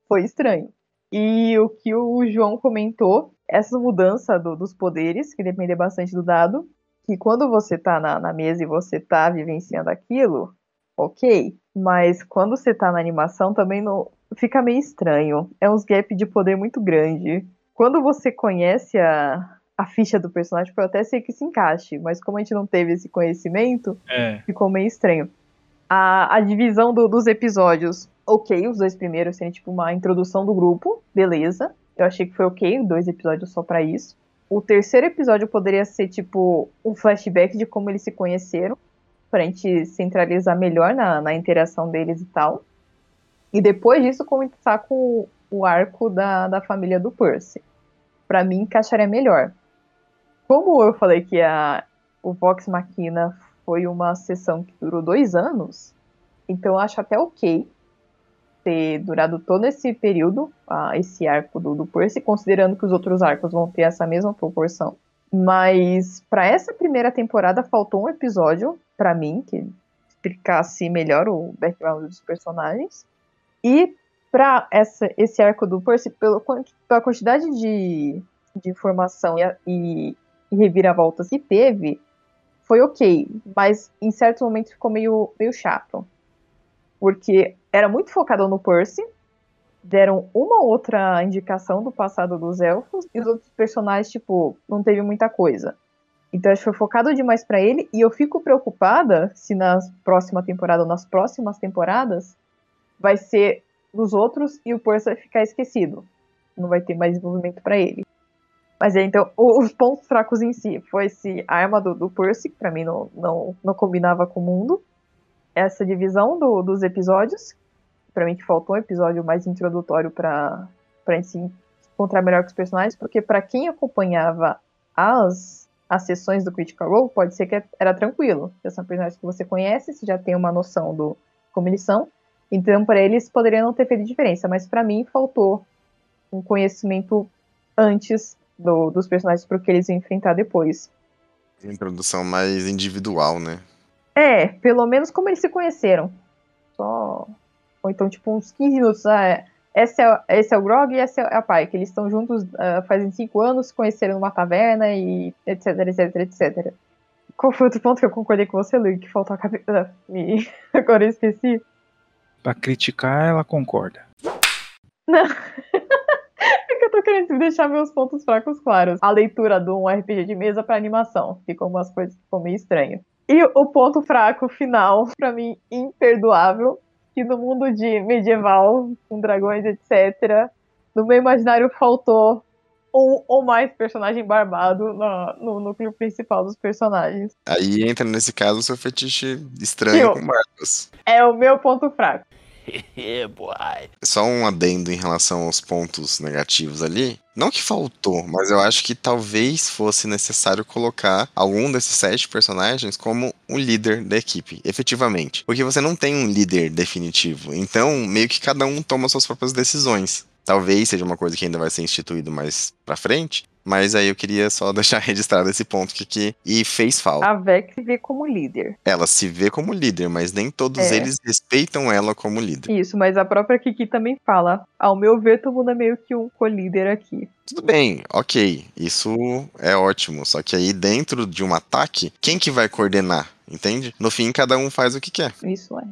S3: Foi estranho. E o que o João comentou, essa mudança do, dos poderes, que depende bastante do dado, que quando você tá na, na mesa e você tá vivenciando aquilo, ok. Mas quando você tá na animação também não, fica meio estranho. É uns gap de poder muito grande. Quando você conhece a, a ficha do personagem, eu até sei que se encaixe, mas como a gente não teve esse conhecimento,
S2: é.
S3: ficou meio estranho. A, a divisão do, dos episódios, ok, os dois primeiros serem tipo uma introdução do grupo, beleza. Eu achei que foi ok, dois episódios só para isso. O terceiro episódio poderia ser tipo um flashback de como eles se conheceram, pra gente centralizar melhor na, na interação deles e tal. E depois disso começar com o arco da, da família do Percy. Para mim, encaixaria melhor. Como eu falei que a, o Vox Machina foi uma sessão que durou dois anos, então eu acho até ok ter durado todo esse período, esse arco do, do Percy, considerando que os outros arcos vão ter essa mesma proporção. Mas para essa primeira temporada faltou um episódio para mim que explicasse melhor o background dos personagens. E para esse arco do Percy, pelo, pela quantidade de, de informação e, e, reviravoltas que teve, foi ok, mas em certos momentos ficou meio, meio chato. Porque era muito focado no Percy, deram uma outra indicação do passado dos elfos, e os outros personagens, tipo, não teve muita coisa. Então acho que foi focado demais para ele, e eu fico preocupada se na próxima temporada ou nas próximas temporadas vai ser dos outros e o Percy vai ficar esquecido. Não vai ter mais desenvolvimento para ele. Mas é, então, os pontos fracos em si foi esse arma do, do Percy, que pra mim não, não, não combinava com o mundo. Essa divisão do, dos episódios, para mim que faltou um episódio mais introdutório para a gente se encontrar melhor com os personagens, porque para quem acompanhava as, as sessões do Critical Role, pode ser que era tranquilo. São personagens que você conhece, você já tem uma noção do como eles são, então, para eles poderia não ter feito diferença, mas para mim faltou um conhecimento antes do, dos personagens para o que eles iam enfrentar depois.
S1: Introdução mais individual, né?
S3: É, pelo menos como eles se conheceram. Só. Ou então, tipo, uns 15 minutos. Ah, é, esse, é, esse é o Grog e essa é a Pai, que eles estão juntos uh, fazem 5 anos, se conheceram numa taverna e etc, etc, etc. Qual foi outro ponto que eu concordei com você, Luiz? Que faltou a cabeça. Me... Agora eu esqueci.
S2: Pra criticar, ela concorda.
S3: Não. é que eu tô querendo deixar meus pontos fracos claros. A leitura de um RPG de mesa pra animação. Ficou umas coisas que ficou meio estranho. E o ponto fraco final, para mim, imperdoável, que no mundo de medieval, com dragões, etc., no meu imaginário faltou um ou mais personagem barbado no, no núcleo principal dos personagens.
S1: Aí entra nesse caso o seu fetiche estranho eu, com barbas.
S3: É o meu ponto fraco.
S1: Só um adendo em relação aos pontos negativos ali. Não que faltou, mas eu acho que talvez fosse necessário colocar algum desses sete personagens como um líder da equipe, efetivamente. Porque você não tem um líder definitivo. Então, meio que cada um toma suas próprias decisões. Talvez seja uma coisa que ainda vai ser instituído mais pra frente. Mas aí eu queria só deixar registrado esse ponto que aqui e fez falta.
S3: A Vex se vê como líder.
S1: Ela se vê como líder, mas nem todos é. eles respeitam ela como líder.
S3: Isso, mas a própria Kiki também fala. Ao meu ver, todo mundo é meio que um co-líder aqui.
S1: Tudo bem, ok. Isso é ótimo. Só que aí dentro de um ataque, quem que vai coordenar? Entende? No fim, cada um faz o que quer.
S3: Isso é.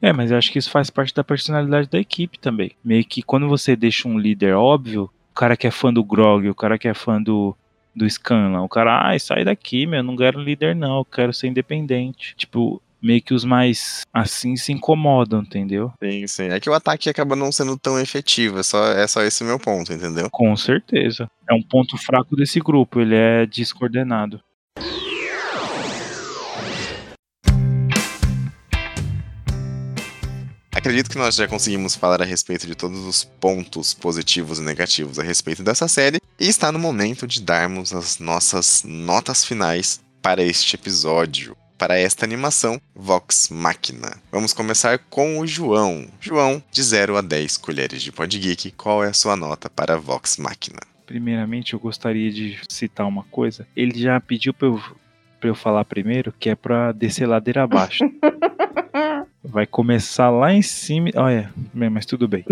S2: É, mas eu acho que isso faz parte da personalidade da equipe também. Meio que quando você deixa um líder óbvio, cara que é fã do Grog, o cara que é fã do, do Scanlan, o cara, ai, sai daqui, meu, não quero líder não, eu quero ser independente. Tipo, meio que os mais assim se incomodam, entendeu?
S1: Sim, sim. É que o ataque acaba não sendo tão efetivo, é só, é só esse meu ponto, entendeu?
S2: Com certeza. É um ponto fraco desse grupo, ele é descoordenado.
S1: Acredito que nós já conseguimos falar a respeito de todos os pontos positivos e negativos a respeito dessa série, e está no momento de darmos as nossas notas finais para este episódio, para esta animação Vox Machina. Vamos começar com o João. João, de 0 a 10 colheres de Podgeek, qual é a sua nota para Vox Machina?
S2: Primeiramente, eu gostaria de citar uma coisa. Ele já pediu para eu, eu falar primeiro, que é para descer ladeira abaixo. Vai começar lá em cima. Olha, mas tudo bem.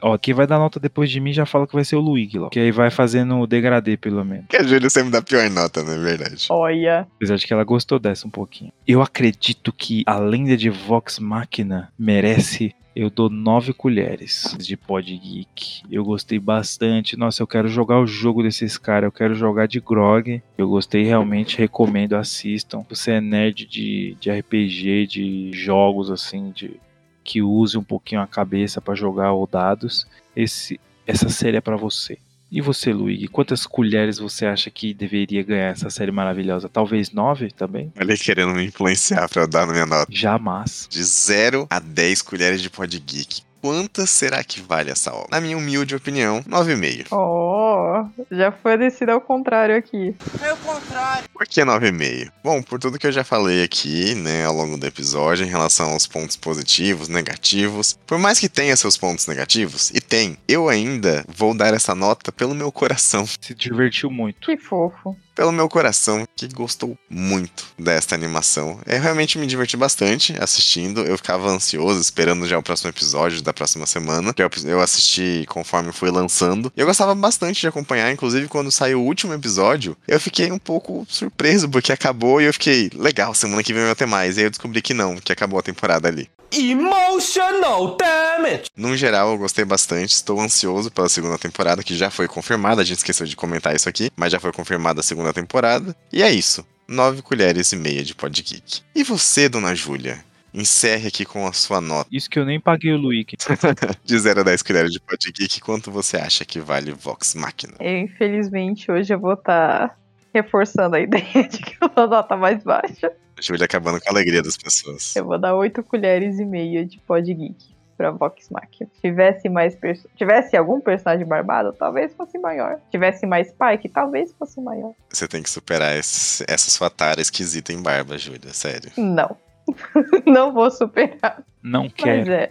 S2: Ó, quem vai dar nota depois de mim já fala que vai ser o Luigi, ó. Que aí vai fazendo o degradê, pelo menos.
S1: Que a Júlia sempre dá pior nota, não é verdade?
S3: Olha.
S2: Apesar de que ela gostou dessa um pouquinho. Eu acredito que a lenda de Vox Machina merece eu dou nove colheres de Pod Geek. Eu gostei bastante. Nossa, eu quero jogar o jogo desses caras. Eu quero jogar de Grog. Eu gostei realmente, recomendo, assistam. Você é nerd de, de RPG, de jogos assim, de que use um pouquinho a cabeça para jogar ou dados. Esse, essa série é para você. E você, Luigi, quantas colheres você acha que deveria ganhar essa série maravilhosa? Talvez nove também?
S1: Ele querendo me influenciar pra eu dar na minha nota.
S2: Jamais.
S1: De 0 a 10 colheres de pod geek. Quantas será que vale essa obra? Na minha humilde opinião, 9,5.
S3: Oh, já foi descido ao contrário aqui.
S7: É o contrário.
S1: Por que 9,5? Bom, por tudo que eu já falei aqui, né, ao longo do episódio, em relação aos pontos positivos, negativos. Por mais que tenha seus pontos negativos, e tem, eu ainda vou dar essa nota pelo meu coração.
S2: Se divertiu muito.
S3: Que fofo
S1: pelo meu coração, que gostou muito desta animação. Eu realmente me diverti bastante assistindo. Eu ficava ansioso, esperando já o próximo episódio da próxima semana. Que eu assisti conforme foi lançando. Eu gostava bastante de acompanhar, inclusive quando saiu o último episódio, eu fiquei um pouco surpreso, porque acabou e eu fiquei, legal, semana que vem vai ter mais. E aí eu descobri que não, que acabou a temporada ali.
S6: Emotional damage!
S1: No geral, eu gostei bastante. Estou ansioso pela segunda temporada, que já foi confirmada. A gente esqueceu de comentar isso aqui, mas já foi confirmada a segunda temporada. E é isso. Nove colheres e meia de Podgeek. E você, dona Júlia? Encerre aqui com a sua nota.
S2: Isso que eu nem paguei o Luigi.
S1: de 0 a 10 colheres de Podgeek, quanto você acha que vale Vox Machina?
S3: Eu, infelizmente, hoje eu vou estar tá reforçando a ideia de que eu nota mais baixa.
S1: Júlia acabando com a alegria das pessoas.
S3: Eu vou dar 8 colheres e meia de Pod Geek pra Vox Machina. Tivesse mais tivesse algum personagem barbado, talvez fosse maior. Tivesse mais Spike, talvez fosse maior.
S1: Você tem que superar esse, essa sua tara esquisita em barba, Júlia, sério.
S3: Não. Não vou superar.
S2: Não quero.
S3: Mas é,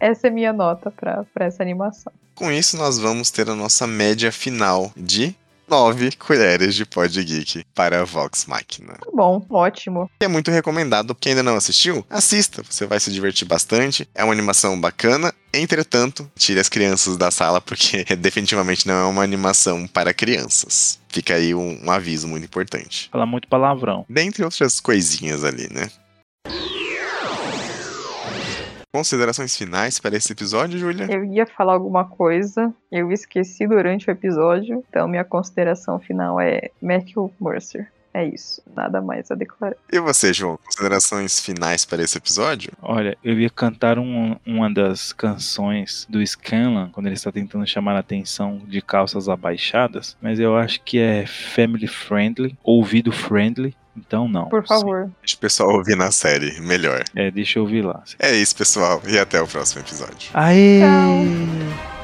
S3: essa é minha nota pra, pra essa animação.
S1: Com isso, nós vamos ter a nossa média final de 9 colheres de Pod Geek para Vox Machina.
S3: Tá bom, ótimo.
S1: É muito recomendado. Quem ainda não assistiu, assista. Você vai se divertir bastante. É uma animação bacana. Entretanto, tire as crianças da sala porque definitivamente não é uma animação para crianças. Fica aí um, um aviso muito importante.
S2: Fala muito palavrão.
S1: Dentre outras coisinhas ali, né? Considerações finais para esse episódio, Julia?
S3: Eu ia falar alguma coisa, eu esqueci durante o episódio, então minha consideração final é Matthew Mercer. É isso, nada mais a declarar.
S1: E você, João, considerações finais para esse episódio?
S2: Olha, eu ia cantar um, uma das canções do Scanlan, quando ele está tentando chamar a atenção de calças abaixadas, mas eu acho que é family friendly, ouvido friendly, então não.
S3: Por favor.
S1: Deixa o pessoal ouvir na série, melhor.
S2: É, deixa eu ouvir lá.
S1: É isso, pessoal. E até o próximo episódio.
S2: Aê! Tchau.